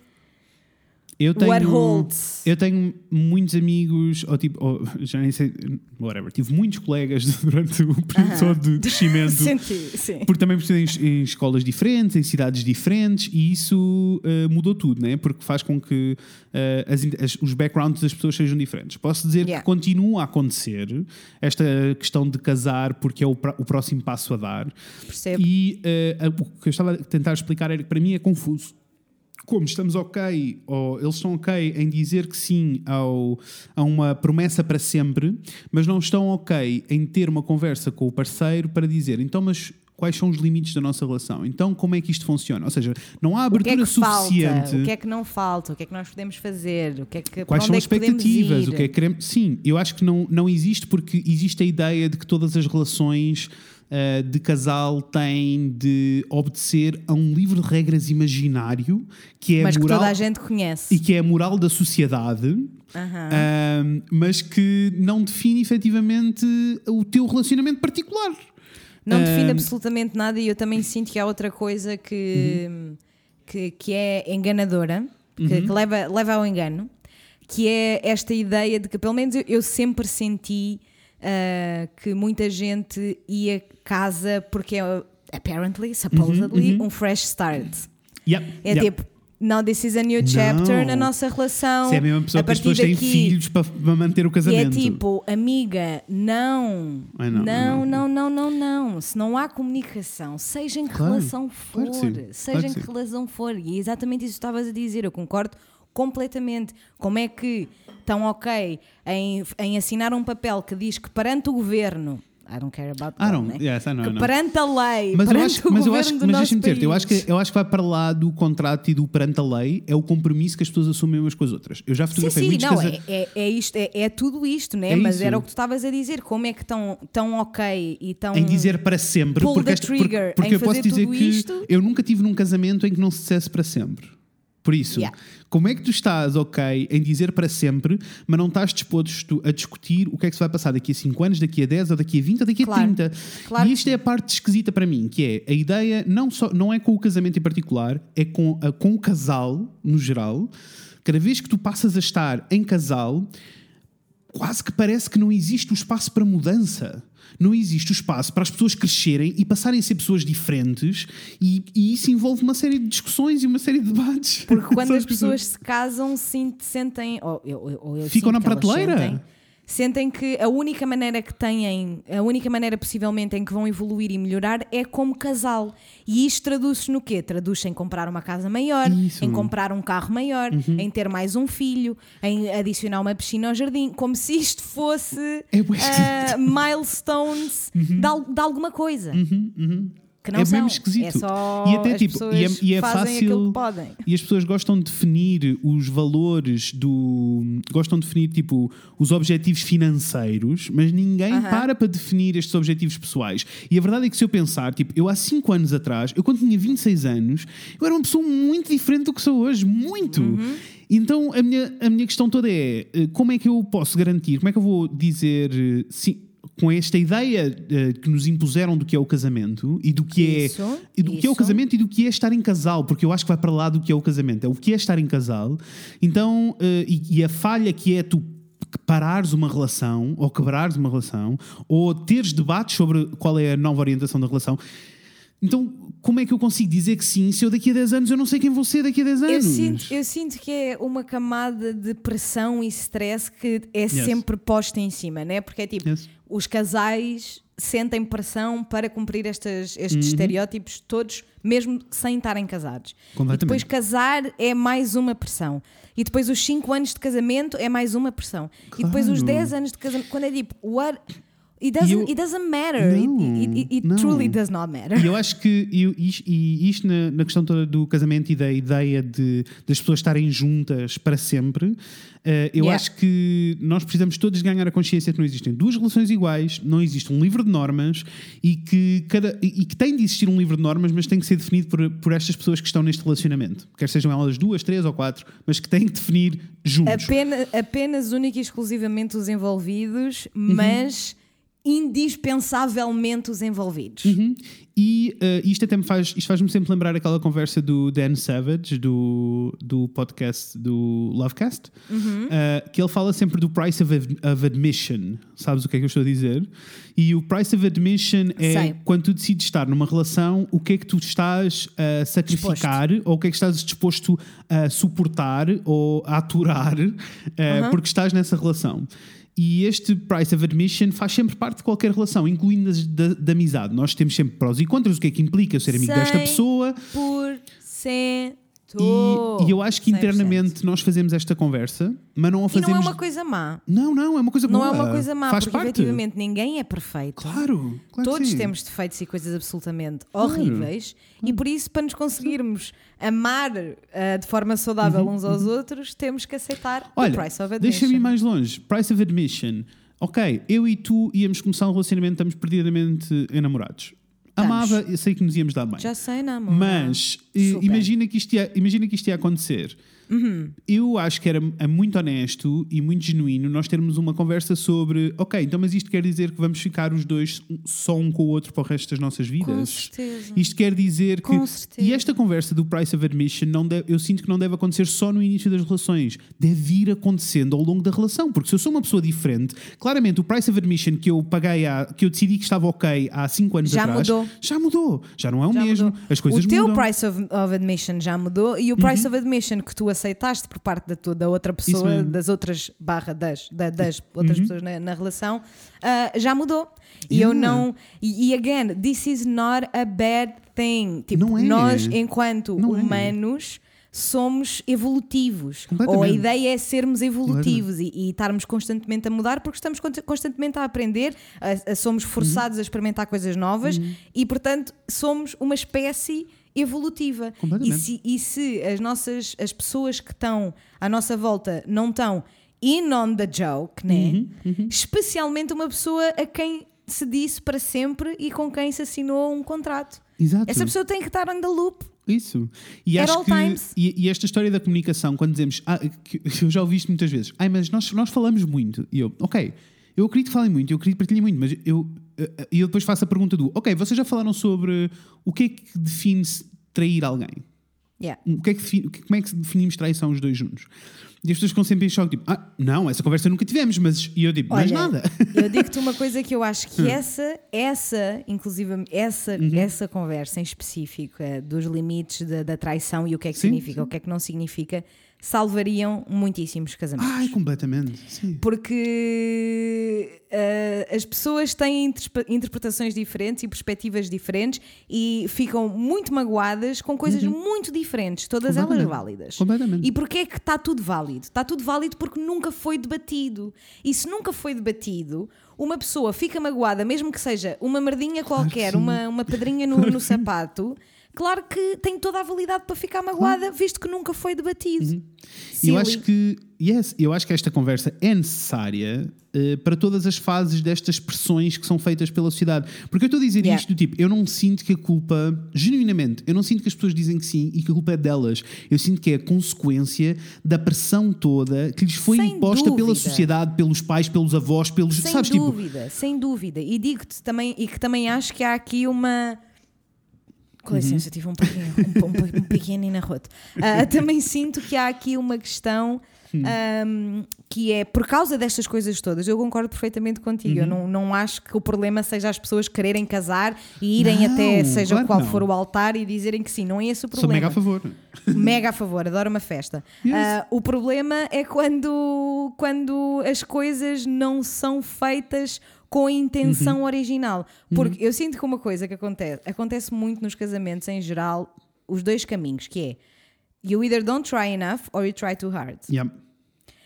Eu tenho, what holds. eu tenho muitos amigos, ou tipo, ou, já nem sei, whatever, tive muitos colegas durante o período todo de crescimento. Senti, sim. Porque também estudei em, em escolas diferentes, em cidades diferentes, e isso eh, mudou tudo, né? Porque faz com que eh, as as- os backgrounds das pessoas sejam diferentes. Posso dizer Yeah. que continua a acontecer esta questão de casar, porque é o, o próximo passo a dar. Percebo. E eh, o que eu estava a tentar explicar era que para mim é confuso. Como estamos ok, ou eles estão ok em dizer que sim ao, a uma promessa para sempre, mas não estão ok em ter uma conversa com o parceiro para dizer então, mas quais são os limites da nossa relação? Então, como é que isto funciona? Ou seja, não há O que é abertura que falta? suficiente. O que é que não falta? O que é que nós podemos fazer? O que é que, Quais são as é expectativas? O que é que queremos? Sim, eu acho que não, não existe porque existe a ideia de que todas as relações ah, de casal têm de obedecer a um livro de regras imaginário que é Mas que moral toda a gente conhece. e que é a moral da sociedade. Ah, mas que não define efetivamente o teu relacionamento particular. Não define Ah, absolutamente nada e eu também sinto que há outra coisa que, Uhum. que, que é enganadora, que, que leva, leva ao engano, que é esta ideia de que, pelo menos eu, eu sempre senti ah, que muita gente ia casa porque é, apparently, supposedly, um fresh start. Yep, É yep. tipo, now this is a new chapter Não. na nossa relação. Se é a mesma pessoa a que as pessoas têm daqui- filhos para, para manter o E é casamento. tipo, amiga, não, não, não, não. não, não, não, não. Se não há comunicação, seja em que Claro, relação for, claro sim, seja claro em que que sim. relação for. E é exatamente isso que estavas a dizer, eu concordo completamente. Como é que estão ok em, em assinar um papel que diz que perante o governo. I don't care about I don't- né? yes, I know, I que know. perante a lei, Mas eu perante acho, o mas eu acho, do mas deixa-me dizer, eu acho, que, eu acho que vai para lá do contrato e do perante a lei, é o compromisso que as pessoas assumem umas com as outras. Eu já Sim, fotografei sim, muitos não, é, é, é isto, é, é tudo isto, né? É Mas isso. era o que tu estavas a dizer, como é que estão tão ok e tão em dizer para sempre. Porque esta- trigger porque, porque eu posso dizer que isto. eu nunca tive num casamento em que não se dissesse para sempre. Por isso, Yeah. como é que tu estás ok em dizer para sempre, mas não estás disposto a discutir o que é que se vai passar daqui a 5 anos, daqui a 10, ou daqui a 20, ou daqui Claro. a 30? Claro e isto é a parte esquisita para mim, que é a ideia não, só, não é com o casamento em particular, é com, a- com o casal no geral. Cada vez que tu passas a estar em casal, quase que parece que não existe o espaço para mudança. Não existe o espaço para as pessoas crescerem e passarem a ser pessoas diferentes, e, e isso envolve uma série de discussões e uma série de debates. Porque quando as pessoas se casam, sim- sentem. Ou, ou- ou eu Ficam na prateleira. Sentem, sentem que a única maneira que têm, a única maneira possivelmente em que vão evoluir e melhorar é como casal. E isto traduz-se no quê? Traduz-se em comprar uma casa maior, Isso. em comprar um carro maior, em ter mais um filho, em adicionar uma piscina ao jardim, como se isto fosse ah, milestones de, al- de alguma coisa. Que não é são. mesmo esquisito. É só e até as tipo, e é, e é fácil. E as pessoas gostam de definir os valores do. gostam de definir tipo os objetivos financeiros, mas ninguém Aham. para para definir estes objetivos pessoais. E a verdade é que se eu pensar, tipo, eu há 5 anos atrás, eu quando tinha 26 anos, eu era uma pessoa muito diferente do que sou hoje. Muito! Uhum. Então a minha, a minha questão toda é eh, como é que eu posso garantir, como é que eu vou dizer eh, sim, com esta ideia eh, que nos impuseram do que é o casamento e do que Isso, é e do que é o isso. casamento e do que é estar em casal, porque eu acho que vai para lá do que é o casamento, é o que é estar em casal. Então, eh, e, e a falha que é tu parares uma relação ou quebrares uma relação ou teres debates sobre qual é a nova orientação da relação. Então, como é que eu consigo dizer que sim se eu daqui a 10 anos eu não sei quem vou ser daqui a 10 anos? Eu sinto, eu sinto que é uma camada de pressão e stress que é sempre posta em cima, né? Porque é tipo, Yes. Os casais sentem pressão para cumprir estas, estes Uhum. estereótipos todos, mesmo sem estarem casados. E depois casar é mais uma pressão. E depois os 5 anos de casamento é mais uma pressão. E depois os Claro. 10 anos de casamento, quando é tipo, what? It doesn't, eu- it doesn't matter. It- Não, it, it, it truly does not matter. E eu acho que eu- e isto na, na questão toda do casamento e da ideia de das pessoas estarem juntas para sempre, eh, eu Yeah. acho que nós precisamos todos ganhar a consciência que não existem duas relações iguais, não existe um livro de normas e que, cada, e que tem de existir um livro de normas, mas tem que ser definido por, por estas pessoas que estão neste relacionamento. Quer sejam elas duas, três ou quatro, mas que têm que definir juntos. Apenas, apenas única e exclusivamente os envolvidos, Uhum. mas indispensavelmente os envolvidos. Uhum. E eh, isto até me faz, isto faz-me sempre lembrar aquela conversa do Dan Savage, do, do podcast do Lovecast, Uhum. eh, que ele fala sempre do price of, of admission. Sabes o que é que eu estou a dizer? E o price of admission é Sei. quando tu decides estar numa relação, o que é que tu estás a sacrificar ou o que é que estás disposto a suportar ou a aturar eh, Uhum. porque estás nessa relação. E este price of admission faz sempre parte de qualquer relação, incluindo as da, da amizade. Nós temos sempre prós e contras, o que é que implica ser amigo desta pessoa. Por cento. E, e eu acho que 100%. internamente nós fazemos esta conversa, mas não a E fazemos. não é uma coisa má. Não, não, é uma coisa Não boa. é uma coisa má, Faz porque parte. efetivamente ninguém é perfeito. Claro, claro Todos temos defeitos e coisas absolutamente horríveis, e por isso, para nos conseguirmos amar ah, de forma saudável uns aos outros, temos que aceitar Uhum, Olha, o price of admission. deixa-me ir mais longe. Price of admission. Ok, eu e tu íamos começar um relacionamento, estamos perdidamente enamorados. Amava, eu sei que nos íamos dar bem. Já sei, não, amor. Mas eh, Super. imagina que, isto ia, imagina que isto ia acontecer. Uhum. Eu acho que era é muito honesto e muito genuíno nós termos uma conversa sobre, ok, então mas isto quer dizer que vamos ficar os dois só um com o outro para o resto das nossas vidas? Com certeza. Isto quer dizer que. Com certeza. E esta conversa do price of admission, não deve- eu sinto que não deve acontecer só no início das relações. Deve ir acontecendo ao longo da relação. Porque se eu sou uma pessoa diferente, claramente o price of admission que eu paguei, há, que eu decidi que estava ok há 5 anos Já atrás, mudou. já mudou. Já não é o Já mesmo. mudou. As coisas o teu mudam. Uhum. price of, of admission já mudou e o price of admission que tu aceitaste por parte da, tua, da outra pessoa. Uhum. das outras barra das, da- das outras pessoas na, na relação, ah, já mudou. E eu não. E, e again, this is not a bad thing. Tipo, é. nós, enquanto Não é. humanos. Somos evolutivos, ou a ideia é sermos evolutivos e, e estarmos constantemente a mudar porque estamos con- constantemente a aprender, a- a- somos forçados Uhum. a experimentar coisas novas e, portanto, somos uma espécie evolutiva. E se, e se as nossas as pessoas que estão à nossa volta não estão in on the joke, né? Uhum, especialmente uma pessoa a quem se disse para sempre e com quem se assinou um contrato. Exato. Essa pessoa tem que estar on the loop. Isso. E At acho que. E, e esta história da comunicação, quando dizemos, ah, que eu já ouvi isto muitas vezes, ai, mas nós, nós falamos muito. E eu, ok, eu acredito que falem muito, eu acredito que partilhem muito, mas eu, e eu depois faço a pergunta do, ok, vocês já falaram sobre o que é que define-se trair alguém? Yeah. O que é que define- como é que definimos traição os dois juntos? E as pessoas ficam sempre em choque, tipo, ah, não, essa conversa nunca tivemos, mas e eu digo, mais Olha, nada. Eu digo-te uma coisa que eu acho que essa, essa, inclusive essa, Uhum. essa conversa em específico eh, dos limites da, da traição e o que é que Sim, significa, sim. o que é que não significa, salvariam muitíssimos casamentos. Ai, completamente. Sim. Porque eh, as pessoas têm interpretações diferentes e perspectivas diferentes e ficam muito magoadas com coisas muito diferentes, todas elas Uhum. Válidas. Completamente. E porquê é que está tudo válido? Está tudo válido porque nunca foi debatido. E se nunca foi debatido, uma pessoa fica magoada, mesmo que seja uma merdinha qualquer, uma, uma pedrinha no, no sapato. Claro que tem toda a validade para ficar magoada, visto que nunca foi debatido. E eu acho que, yes, eu acho que esta conversa é necessária eh, para todas as fases destas pressões que são feitas pela sociedade. Porque eu estou a dizer Yeah. isto do tipo, eu não sinto que a culpa, genuinamente, eu não sinto que as pessoas dizem que sim e que a culpa é delas. Eu sinto que é a consequência da pressão toda que lhes foi Sem imposta pela dúvida. sociedade, pelos pais, pelos avós, pelos. Sem sabes, tipo, dúvida, sem dúvida. E digo-te também, e que também acho que há aqui uma. Com licença, tive um pequeno, um, um, um pequeno inarroto. Ah, também sinto que há aqui uma questão ahm, que é por causa destas coisas todas. Eu concordo perfeitamente contigo. Eu não, não acho que o problema seja as pessoas quererem casar e irem Não, até seja claro qual não. for o altar e dizerem que sim. Não é esse o sou problema. mega a favor. Mega a favor, adoro uma festa. Yes. Ah, o problema é quando, quando as coisas não são feitas com a intenção original. Porque eu sinto que uma coisa que acontece, acontece muito nos casamentos em geral, os dois caminhos, que é you either don't try enough or you try too hard. Yeah.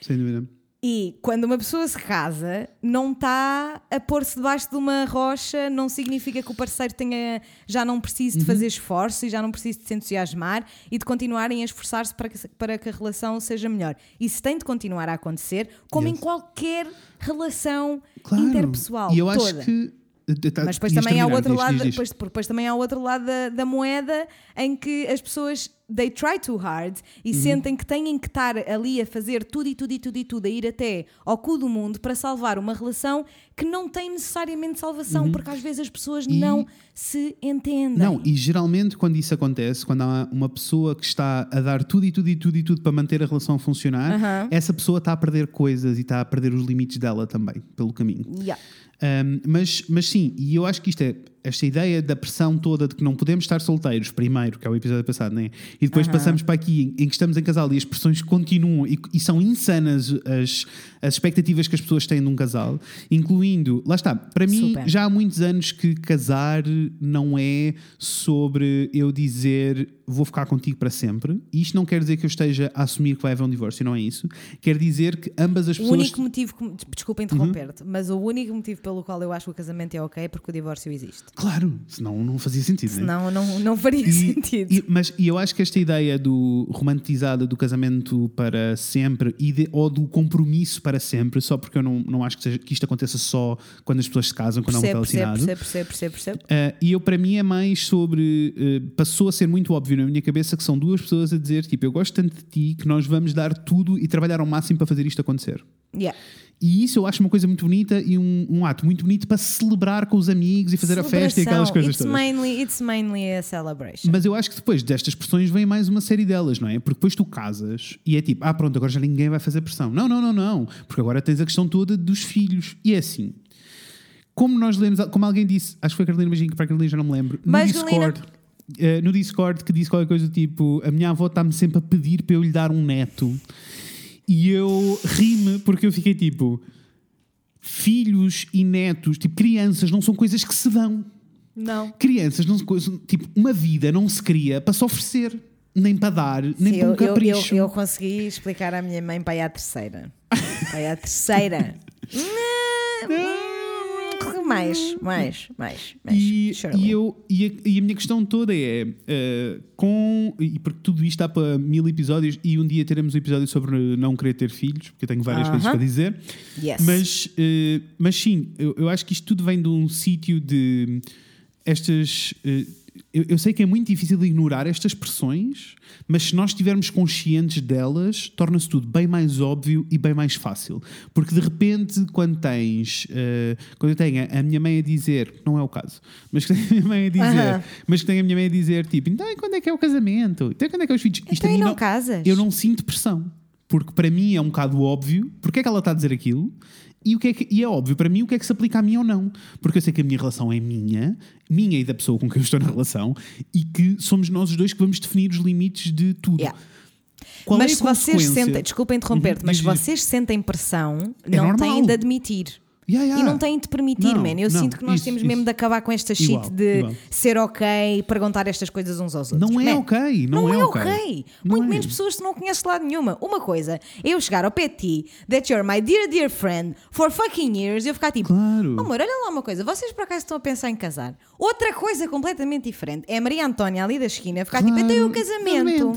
Sem dúvida. E quando uma pessoa se casa, não está a pôr-se debaixo de uma rocha, não significa que o parceiro tenha, já não precise de fazer esforço e já não precise de se entusiasmar e de continuarem a esforçar-se para que, para que a relação seja melhor. Isso tem de continuar a acontecer, como Yes. em qualquer relação Claro. interpessoal. E eu toda. acho que. Eh, Mas depois também há o terminar, outro diz, lado, diz, diz. Depois, depois também há o outro lado da, da moeda em que as pessoas they try too hard e Uhum. sentem que têm que estar ali a fazer tudo e tudo e tudo e tudo, a ir até ao cu do mundo para salvar uma relação que não tem necessariamente salvação, porque às vezes as pessoas Uhum. E- não se entendem. Não, e geralmente quando isso acontece, quando há uma pessoa que está a dar tudo e tudo e tudo e tudo para manter a relação a funcionar, Aham. essa pessoa está a perder coisas e está a perder os limites dela também, pelo caminho. Yeah. Um, mas, mas sim, e eu acho que isto é esta ideia da pressão toda de que não podemos estar solteiros, primeiro, que é o episódio passado, né? e depois passamos para aqui em, em que estamos em casal e as pressões continuam e, e são insanas as, as expectativas que as pessoas têm de um casal, incluindo, lá está, para mim Super. já há muitos anos que casar não é sobre eu dizer vou ficar contigo para sempre. E isto não quer dizer que eu esteja a assumir que vai haver um divórcio, não é isso. Quer dizer que ambas as O pessoas. único motivo, que- desculpa interromper-te, mas o único motivo pelo qual eu acho que o casamento é ok é porque o divórcio existe. Claro, senão não fazia sentido. né? Senão não, não faria E- sentido. e- mas e eu acho que esta ideia do romantizada do casamento para sempre e de- ou do compromisso para sempre, só porque eu não, não acho que, seja- que isto aconteça só quando as pessoas se casam, quando há um papel percebo, assinado. percebo, percebo, percebo, percebo. Uh, e eu, para mim, é mais sobre. uh, passou a ser muito óbvio na minha cabeça que são duas pessoas a dizer: tipo, eu gosto tanto de ti que nós vamos dar tudo e trabalhar ao máximo para fazer isto acontecer. Yeah. E isso eu acho uma coisa muito bonita e um, um ato muito bonito para celebrar com os amigos e fazer a festa e aquelas coisas it's todas. Mainly, it's mainly a celebration. Mas eu acho que depois destas pressões vem mais uma série delas, não é? Porque depois tu casas e é tipo, ah, pronto, agora já ninguém vai fazer pressão. Não, não, não, não. Porque agora tens a questão toda dos filhos. E é assim. Como nós lemos, como alguém disse, acho que foi a Carolina Magin, que para a Carolina já não me lembro, no Mas, Discord. eh, no Discord que disse qualquer coisa do tipo a minha avó está-me sempre a pedir para eu lhe dar um neto e eu ri-me porque eu fiquei tipo filhos e netos, tipo crianças não são coisas que se dão Não. crianças não coisa- tipo uma vida não se cria para se oferecer nem para dar nem para eu, um eu, eu, capricho eu consegui explicar à minha mãe para ir à terceira. Para ir à terceira. Hum, mais, mais, mais, mais. E, e eu, e, a, e a minha questão toda é eh, com e porque tudo isto está para mil episódios e um dia teremos um episódio sobre não querer ter filhos, porque eu tenho várias coisas Aham. para dizer. Yes. Mas, eh, mas sim, eu, eu acho que isto tudo vem de um sítio de estas. Eu, eu sei que é muito difícil ignorar estas pressões, mas se nós estivermos conscientes delas, torna-se tudo bem mais óbvio e bem mais fácil. Porque de repente, quando tens. eh, quando eu tenho a minha mãe a dizer, não é o caso, mas que tenho a minha mãe a dizer, mas que tenho a minha mãe a dizer, tipo, então quando é que é o casamento? Então quando é que é os filhos? Isto Então a mim não casas? Eu não sinto pressão. Porque para mim é um bocado óbvio porque é que ela está a dizer aquilo e, o que é, que, e é óbvio para mim o que é que se aplica a mim ou não. Porque eu sei que a minha relação é minha, minha e da pessoa com quem eu estou na relação, e que somos nós os dois que vamos definir os limites de tudo. Yeah. Qual mas é se vocês sentem, desculpa interromper-te, Uhum, mas se vocês sentem pressão, É não normal. têm de admitir. Yeah, yeah. E não têm de permitir, Não, man. Eu não, sinto que nós isso, temos isso. mesmo de acabar com esta shit Igual, de igual. ser ok e perguntar estas coisas uns aos outros. Não é Man, ok, não é ok. Não Muito é. menos pessoas que não conheces de lado nenhuma. Uma coisa, é eu chegar ao pé de ti, that you're my dear, dear friend, for fucking years, e eu ficar tipo, Claro. "Oh, amor, olha lá uma coisa, vocês por acaso estão a pensar em casar? Outra coisa completamente diferente é a Maria Antónia ali da esquina ficar tipo, até o casamento.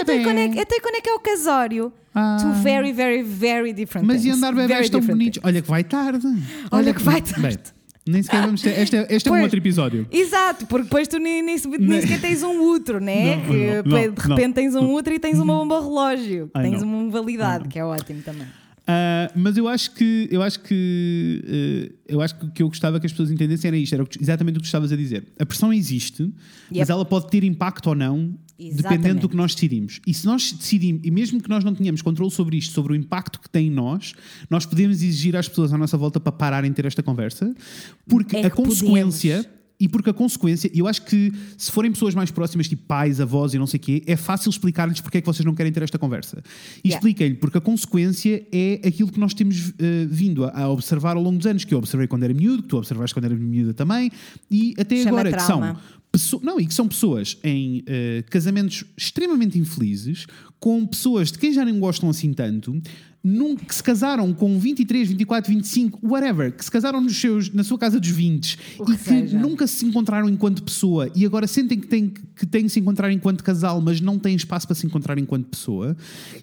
Até quando, é, até quando é que é o casório? Ah. Two very, very, very different Mas e things. andar Very bebés tão bonitos? Olha que vai tarde. Olha que vai tarde. Bem, nem sequer vamos ter. Este é, este é um Pois. outro episódio. Exato, porque depois tu nem, nem, nem sequer tens um útero, né? Não, que não, de repente não. tens um útero e tens uma bomba relógio, tens uma validade, que é ótimo também. Ah, mas eu acho que eu acho que eh, eu acho que o que eu gostava que as pessoas entendessem era isto, era exatamente o que tu estavas a dizer. A pressão existe, mas Yep. ela pode ter impacto ou não, dependendo Exatamente. do que nós decidimos. E se nós decidimos, e mesmo que nós não tenhamos controle sobre isto, sobre o impacto que tem em nós, nós podemos exigir às pessoas à nossa volta para pararem de ter esta conversa, porque É a consequência podemos. E porque a consequência, eu acho que se forem pessoas mais próximas, tipo pais, avós e não sei o quê, é fácil explicar-lhes porque é que vocês não querem ter esta conversa. E Yeah. expliquem-lhe, porque a consequência é aquilo que nós temos eh, vindo a, a observar ao longo dos anos, que eu observei quando era miúdo, que tu observaste quando era miúda também, e até Chama agora, que são. Não, e que são pessoas em eh, casamentos extremamente infelizes, com pessoas de quem já nem gostam assim tanto, num- que se casaram com 23, 24, 25, whatever, que se casaram nos seus, na sua casa dos 20 O e que que nunca se encontraram enquanto pessoa e agora sentem que têm que, têm que se encontrar enquanto casal, mas não têm espaço para se encontrar enquanto pessoa.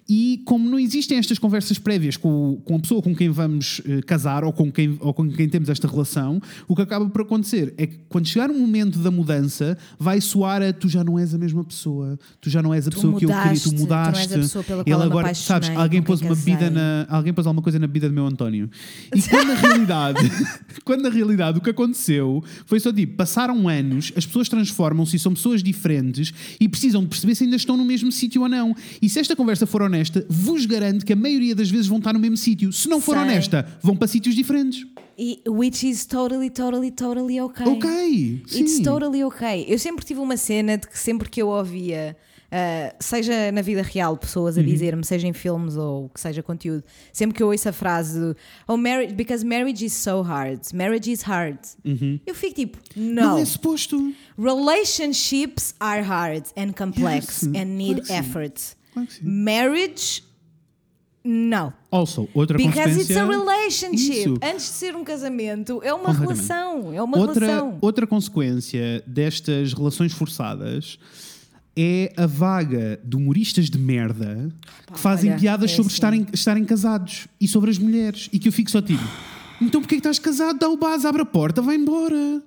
E como não existem estas conversas prévias com, com a pessoa com quem vamos eh, casar ou com, quem, ou com quem temos esta relação, o que acaba por acontecer é que quando chegar o momento da mudança, vai soar a tu já não és a mesma pessoa, tu já não és a Tu pessoa que eu queria, mudaste, tu tu não mudaste. és a pessoa pela Ele qual eu me agora, sabes, alguém pôs uma bebida. Na, alguém pôs alguma coisa na bebida do meu António. E quando na realidade, quando na realidade o que aconteceu foi só tipo, passaram anos, as pessoas transformam-se e são pessoas diferentes e precisam de perceber se ainda estão no mesmo sítio ou não. E se esta conversa for honesta, vos garanto que a maioria das vezes vão estar no mesmo sítio. Se não for Sei. honesta, vão para sítios diferentes. E, which is totally, totally, totally okay. Ok. It's sim. totally okay. Eu sempre tive uma cena de que sempre que eu ouvia, ah, seja na vida real, pessoas Uhum. a dizer-me, seja em filmes ou que seja conteúdo, sempre que eu ouço a frase Oh, marriage, because marriage is so hard, marriage is hard, eu fico tipo, Uhum. Não no. é suposto. Relationships are hard and complex Yes, and need claro effort. Claro. Marriage, no. Also, outra Because it's consequência. a relationship. Isso. Antes de ser um casamento, é uma relação. É uma outra, relação. outra consequência destas relações forçadas é a vaga de humoristas de merda que fazem olha, piadas é sobre assim. estarem, estarem casados e sobre as mulheres. E que eu fico só tipo: então porquê que estás casado? Dá o base, abre a porta, vai embora.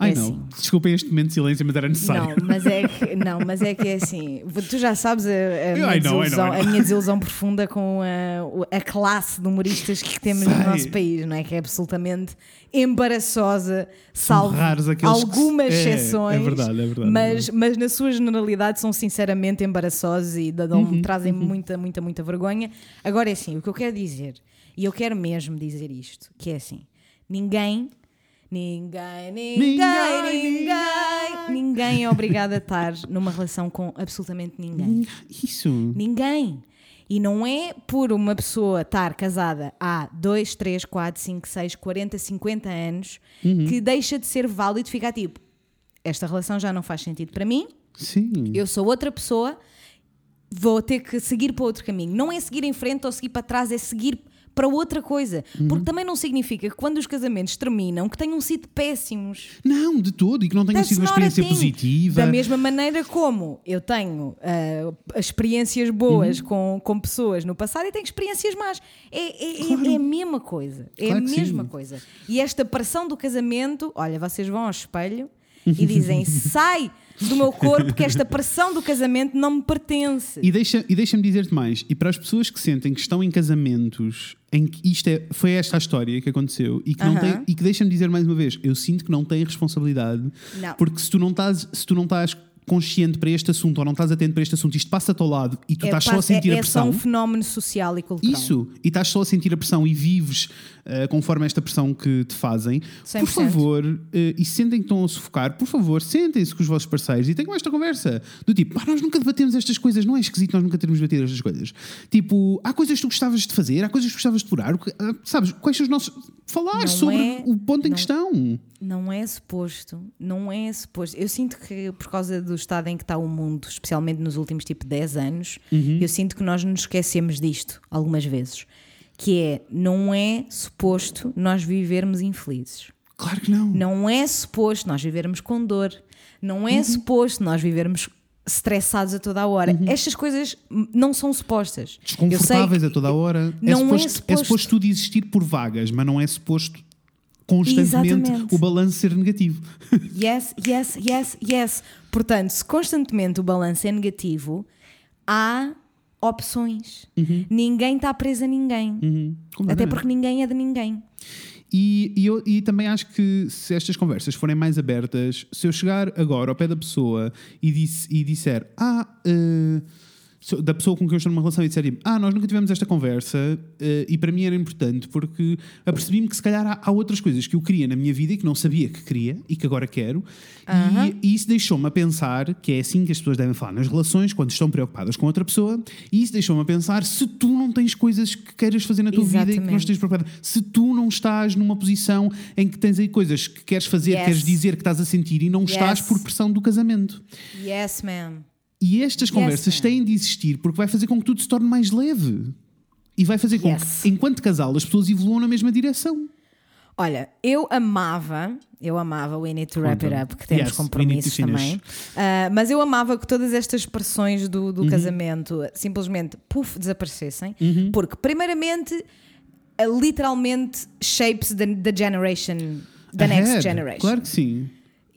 Ai É não, assim. desculpem este momento de silêncio, mas era necessário. Não, mas é que, não, mas é que é assim. Tu já sabes a, a minha, know, I know, desilusão, I know. a minha desilusão profunda com a, a classe de humoristas que temos Sei. no nosso país, não é? Que é absolutamente embaraçosa, salvo aqueles que algumas é, é exceções. verdade, é verdade, é Mas, mas na sua generalidade são sinceramente embaraçosos e dão, Uhum, trazem muita, muita, muita vergonha. Agora é assim, o que eu quero dizer, e eu quero mesmo dizer isto, que é assim: ninguém. Ninguém, ninguém, Ninguém, ninguém, ninguém é obrigado a estar numa relação com absolutamente ninguém. Isso. Ninguém. E não é por uma pessoa estar casada há 2, 3, 4, 5, 6, 40, 50 anos que deixa de ser válido ficar tipo: esta relação já não faz sentido para mim, Sim. eu sou outra pessoa, vou ter que seguir para outro caminho. Não é seguir em frente ou seguir para trás, é seguir para outra coisa. Uhum. Porque também não significa que quando os casamentos terminam que tenham sido péssimos. Não, de todo. E que não tenha That's sido uma experiência thing. positiva. Da mesma maneira como eu tenho ah, experiências Uhum. boas com, com pessoas no passado e tenho experiências más. É, é- é- é a mesma coisa. É Claro a mesma sim. coisa. E esta pressão do casamento, olha, vocês vão ao espelho e dizem: sai do meu corpo que esta pressão do casamento não me pertence. E deixa- e deixa-me dizer-te mais, e para as pessoas que sentem que estão em casamentos em que isto é, foi esta a história que aconteceu e que, não Aham. tem, e que deixa-me dizer mais uma vez, eu sinto que não têm responsabilidade, Não. porque se tu não estás, se tu não estás consciente para este assunto ou não estás atento para este assunto, isto passa-te ao lado e tu É, estás só a sentir é, a é só pressão. um fenómeno social e cultural. Isso, e estás só a sentir a pressão e vives eh, conforme esta pressão que te fazem, 100%. por favor, eh, e sentem que estão a sufocar, por favor, sentem-se com os vossos parceiros e tenham esta conversa. Do tipo, pá, nós nunca debatemos estas coisas, não é esquisito nós nunca termos debatido estas coisas. Tipo, há coisas que tu gostavas de fazer, há coisas que gostavas de explorar, que- ah, sabes, quais são os nossos. Falar Não sobre é- o ponto em não- questão. Não é suposto, não é suposto. Eu sinto que por causa do estado em que está o mundo, especialmente nos últimos tipo 10 anos, Uhum. eu sinto que nós nos esquecemos disto algumas vezes. Que é, não é suposto nós vivermos infelizes. Claro que não. Não é suposto nós vivermos com dor. Não Uhum. é suposto nós vivermos estressados a toda a hora. Estas coisas não são supostas. Desconfortáveis a toda a hora. Não é é, suposto, suposto. é suposto tudo existir por vagas, mas não é suposto constantemente Exatamente. o balanço ser negativo. Yes, yes, yes, yes. Portanto, se constantemente o balanço é negativo, há opções. Ninguém está preso a ninguém. Até Uhum. Completamente. porque ninguém é de ninguém. E, e, eu, e também acho que se estas conversas forem mais abertas, se eu chegar agora ao pé da pessoa e, disse, e disser, ah, se- da pessoa com quem eu estou numa relação e disser, tipo, ah, nós nunca tivemos esta conversa eh, e para mim era importante porque apercebi-me que se calhar há, há outras coisas que eu queria na minha vida e que não sabia que queria e que agora quero. E, e isso deixou-me a pensar que é assim que as pessoas devem falar nas relações quando estão preocupadas com outra pessoa. E isso deixou-me a pensar se tu não tens coisas que queiras fazer na tua vida e que não Exatamente. estejas preocupada, se tu não estás numa posição em que tens aí coisas que queres fazer, Yes. queres dizer que estás a sentir e não estás Yes. por pressão do casamento. Yes, ma'am. E estas conversas têm de existir porque vai fazer com que tudo se torne mais leve. E vai fazer com Yes. que, enquanto casal, as pessoas evoluam na mesma direção. Olha, eu amava, eu amava We Need to Wrap It. Up, que temos Yes, compromissos também. Ah, mas eu amava que todas estas expressões do, Uhum. do casamento simplesmente, puf, desaparecessem. Uhum. Porque, primeiramente, literalmente shapes the, the generation, the next Ahead. generation. Claro que sim.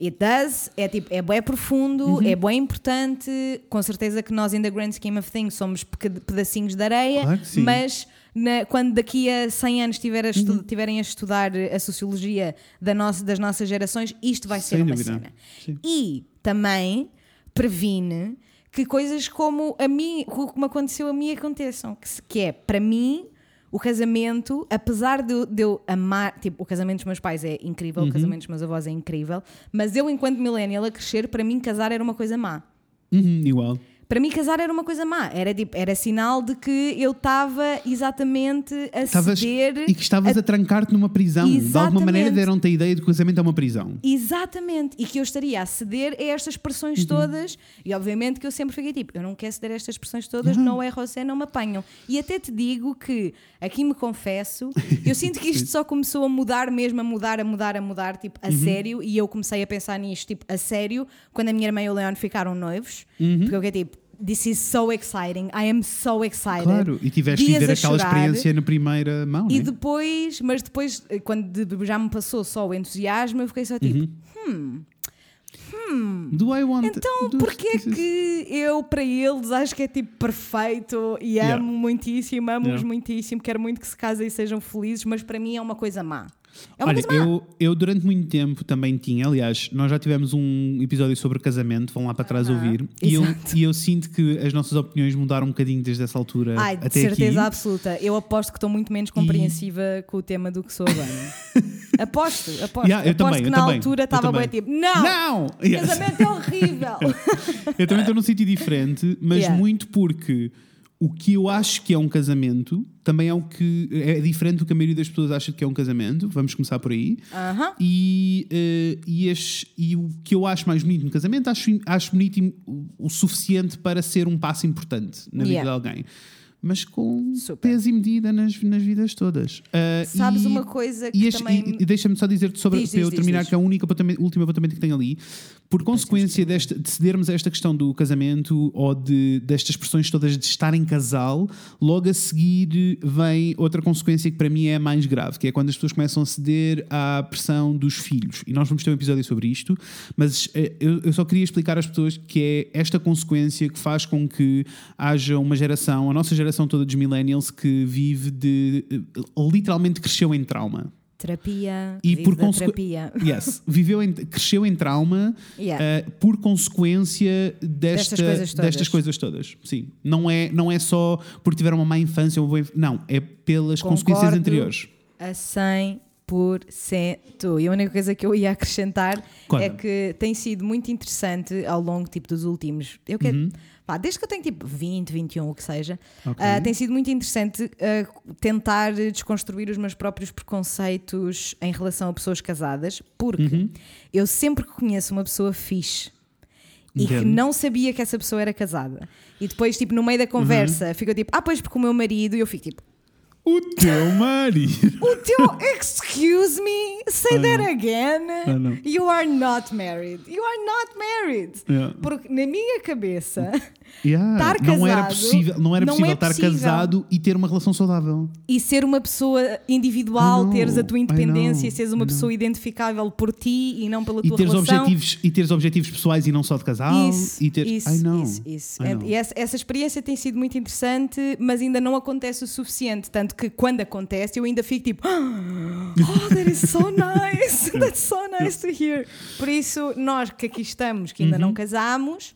It does, é tipo, é bem profundo, Uhum. é bem importante, com certeza que nós, in the grand scheme of things, somos pedacinhos de areia, Claro mas na- quando daqui a 100 anos tiver a Uhum. tiverem a estudar a sociologia da nossa- das nossas gerações, isto vai ser Sem uma dúvida. cena. Sim. E também previne que coisas como a mim, como aconteceu a mim aconteçam, que, que é, para mim, o casamento, apesar de, eu- de eu amar, tipo, o casamento dos meus pais é incrível, Uhum. o casamento dos meus avós é incrível, mas eu, enquanto millennial a crescer, para mim casar era uma coisa má. Uhum, igual. Para mim casar era uma coisa má, era, tipo, era sinal de que eu estava exatamente a Estavas- ceder e que estavas a, trancar-te numa prisão. De alguma Exatamente. maneira deram-te a ideia de que o casamento é uma prisão. Exatamente, e que eu estaria a ceder a estas expressões Uhum. todas, e obviamente que eu sempre fiquei tipo, eu não quero ceder a estas expressões todas, não é José, não me apanham. E até te digo que, aqui me confesso, eu sinto que isto só começou a mudar mesmo, a mudar, a mudar, a mudar, tipo, Uhum. a sério, e eu comecei a pensar nisto, tipo, a sério, quando a minha irmã e o Leon ficaram noivos, Uhum. porque eu fiquei tipo, This is so exciting, I am so excited. Claro, e tiveste de Dias a aquela chorar. experiência na primeira mão, E né? depois, mas depois, eh, quando de- já me passou só o entusiasmo, eu fiquei só tipo, Do I want Então, do- porquê é que eu, para eles, acho que é tipo perfeito e amo Yeah. muitíssimo, amo-os Yeah. muitíssimo, quero muito que se casem e sejam felizes, mas para mim é uma coisa má. É Olha, eu, eu durante muito tempo também tinha, aliás, nós já tivemos um episódio sobre casamento, vão lá para trás ouvir, e eu, e eu sinto que as nossas opiniões mudaram um bocadinho desde essa altura Ai, de até certeza aqui. absoluta. Eu aposto que estou muito menos compreensiva com o tema do que sou agora. aposto, aposto. Yeah, eu aposto também, que na também, altura estava bem tipo, não! Não! Yes. Casamento é horrível! Eu também estou num sítio diferente, mas Yeah. muito porque o que eu acho que é um casamento também é o que é diferente do que a maioria das pessoas acha que é um casamento. Vamos começar por aí. Aham. E, eh, e, e o que eu acho mais bonito no casamento, acho, acho bonito o, o suficiente para ser um passo importante na vida Yeah. de alguém. Mas com Super. peso e medida nas, nas vidas todas. Ah, Sabes e- uma coisa que e este- também- e- e deixa-me só dizer sobre Diz, para eu diz, terminar diz. que é o único apontamento, o último apontamento que tenho ali. Por consequência desta, de cedermos a esta questão do casamento ou de, destas expressões todas de estar em casal, logo a seguir vem outra consequência que para mim é a mais grave, que é quando as pessoas começam a ceder à pressão dos filhos. E nós vamos ter um episódio sobre isto, mas eh, eu, eu só queria explicar às pessoas que é esta consequência que faz com que haja uma geração, a nossa geração toda dos millennials, que vive de. eh, literalmente cresceu em trauma. Terapia. E por da consequ- terapia. Yes, viveu em- cresceu em trauma Yeah. eh, por consequência desta, Destas coisas todas. destas coisas todas. Sim, não é, não é só porque tiveram uma má infância ou uma não, é pelas consequências Concordo anteriores. A 100%. E a única coisa que eu ia acrescentar Conta. é que tem sido muito interessante ao longo tipo, dos últimos. Eu quero, pá, desde que eu tenho tipo 20, 21, o que seja, Uhum. Ok. ah, tem sido muito interessante ah, tentar desconstruir os meus próprios preconceitos em relação a pessoas casadas, porque Uhum. eu sempre que conheço uma pessoa fixe. E que Entendo. não sabia que essa pessoa era casada. E depois, tipo, no meio da conversa, Uhum. fica tipo, ah, pois porque o meu marido, e eu fico tipo, O teu marido. o teu, excuse me, say that again. You are not married. You are not married. Yeah. Porque na minha cabeça, Yeah, Estar não era casado possível, não era não possível é estar possível. casado e ter uma relação saudável. e ser uma pessoa individual, know, teres a tua independência, know, seres uma pessoa identificável por ti e não pela E tua teres, relação. objetivos, e teres objetivos pessoais e não só de casal. Isso, e ter, isso, I know, isso, isso. I É-. E essa, essa experiência tem sido muito interessante, mas ainda não acontece o suficiente. Tanto que quando acontece, eu ainda fico tipo, oh, that is so nice, that's so nice to hear. Por isso, nós que aqui estamos, que ainda não casámos,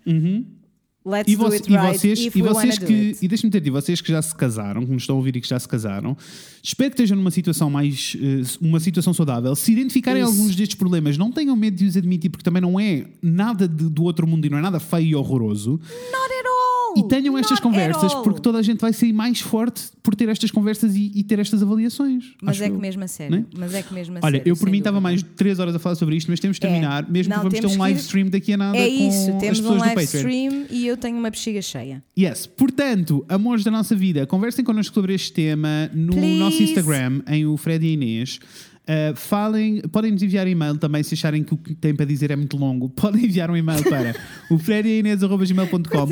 let's. E, do vo- it e right vocês, if e vocês que, e deixa-me dizer, e vocês que já se casaram, que nos estão a ouvir e que já se casaram, espero que estejam numa situação mais, eh, uma situação saudável. Se identificarem Isso. alguns destes problemas, não tenham medo de os admitir, porque também não é nada de- do outro mundo e não é nada feio e horroroso. Not at all! E tenham estas conversas, porque toda a gente vai sair mais forte por ter estas conversas e, e ter estas avaliações. Mas é que eu. mesmo a sério. Né? Mas é que mesmo a Olha, sério, eu por mim estava mais de 3 horas a falar sobre isto, mas temos de É. terminar, mesmo Não, que vamos ter um que live stream daqui a nada É com isso, as temos pessoas um live stream e eu tenho uma bexiga cheia. Yes. Portanto, amores da nossa vida, conversem connosco sobre este tema no Please. nosso Instagram, em o Fred e Inês. Uh, falem, podem nos enviar e-mail também se acharem que o que têm para dizer é muito longo. Podem enviar um e-mail para o.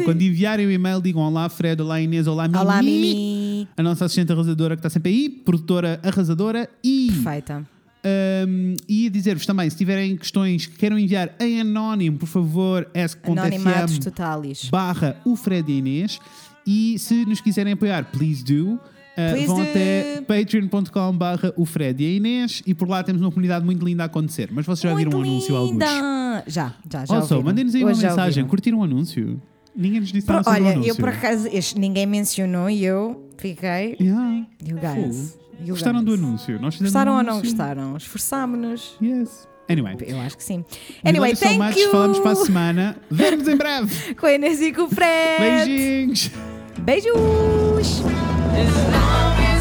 Quando enviarem o e-mail, digam olá Fred, olá Inês, olá Mimi. Olá, Mimi. A nossa assistente arrasadora que está sempre aí, produtora arrasadora e Perfeita. um, e dizer-vos também, se tiverem questões que queiram enviar em anónimo, por favor, ask.fm barra o Fred e Inês. E se nos quiserem apoiar, please do. Uh, vão até patreon.com barra o Fred e a Inês e por lá temos uma comunidade muito linda a acontecer. Mas vocês já Muito viram o anúncio alguns? Já, já, já. Ouviram. mandem-nos aí uma Hoje já mensagem. Curtiram o anúncio? Ninguém nos disse Por- nada olha, anúncio. eu por acaso, este, ninguém mencionou e eu fiquei. Yeah. You guys. you Gostaram guys. do anúncio? Nós Gostaram um ou não anúncio. gostaram? Esforçámonos. Yes. Anyway. Eu acho que sim. Anyway, so thank much. you. Falamos para a semana. Vemos em breve. Com a Inês e com o Fred. Beijinhos. Beijos. Is long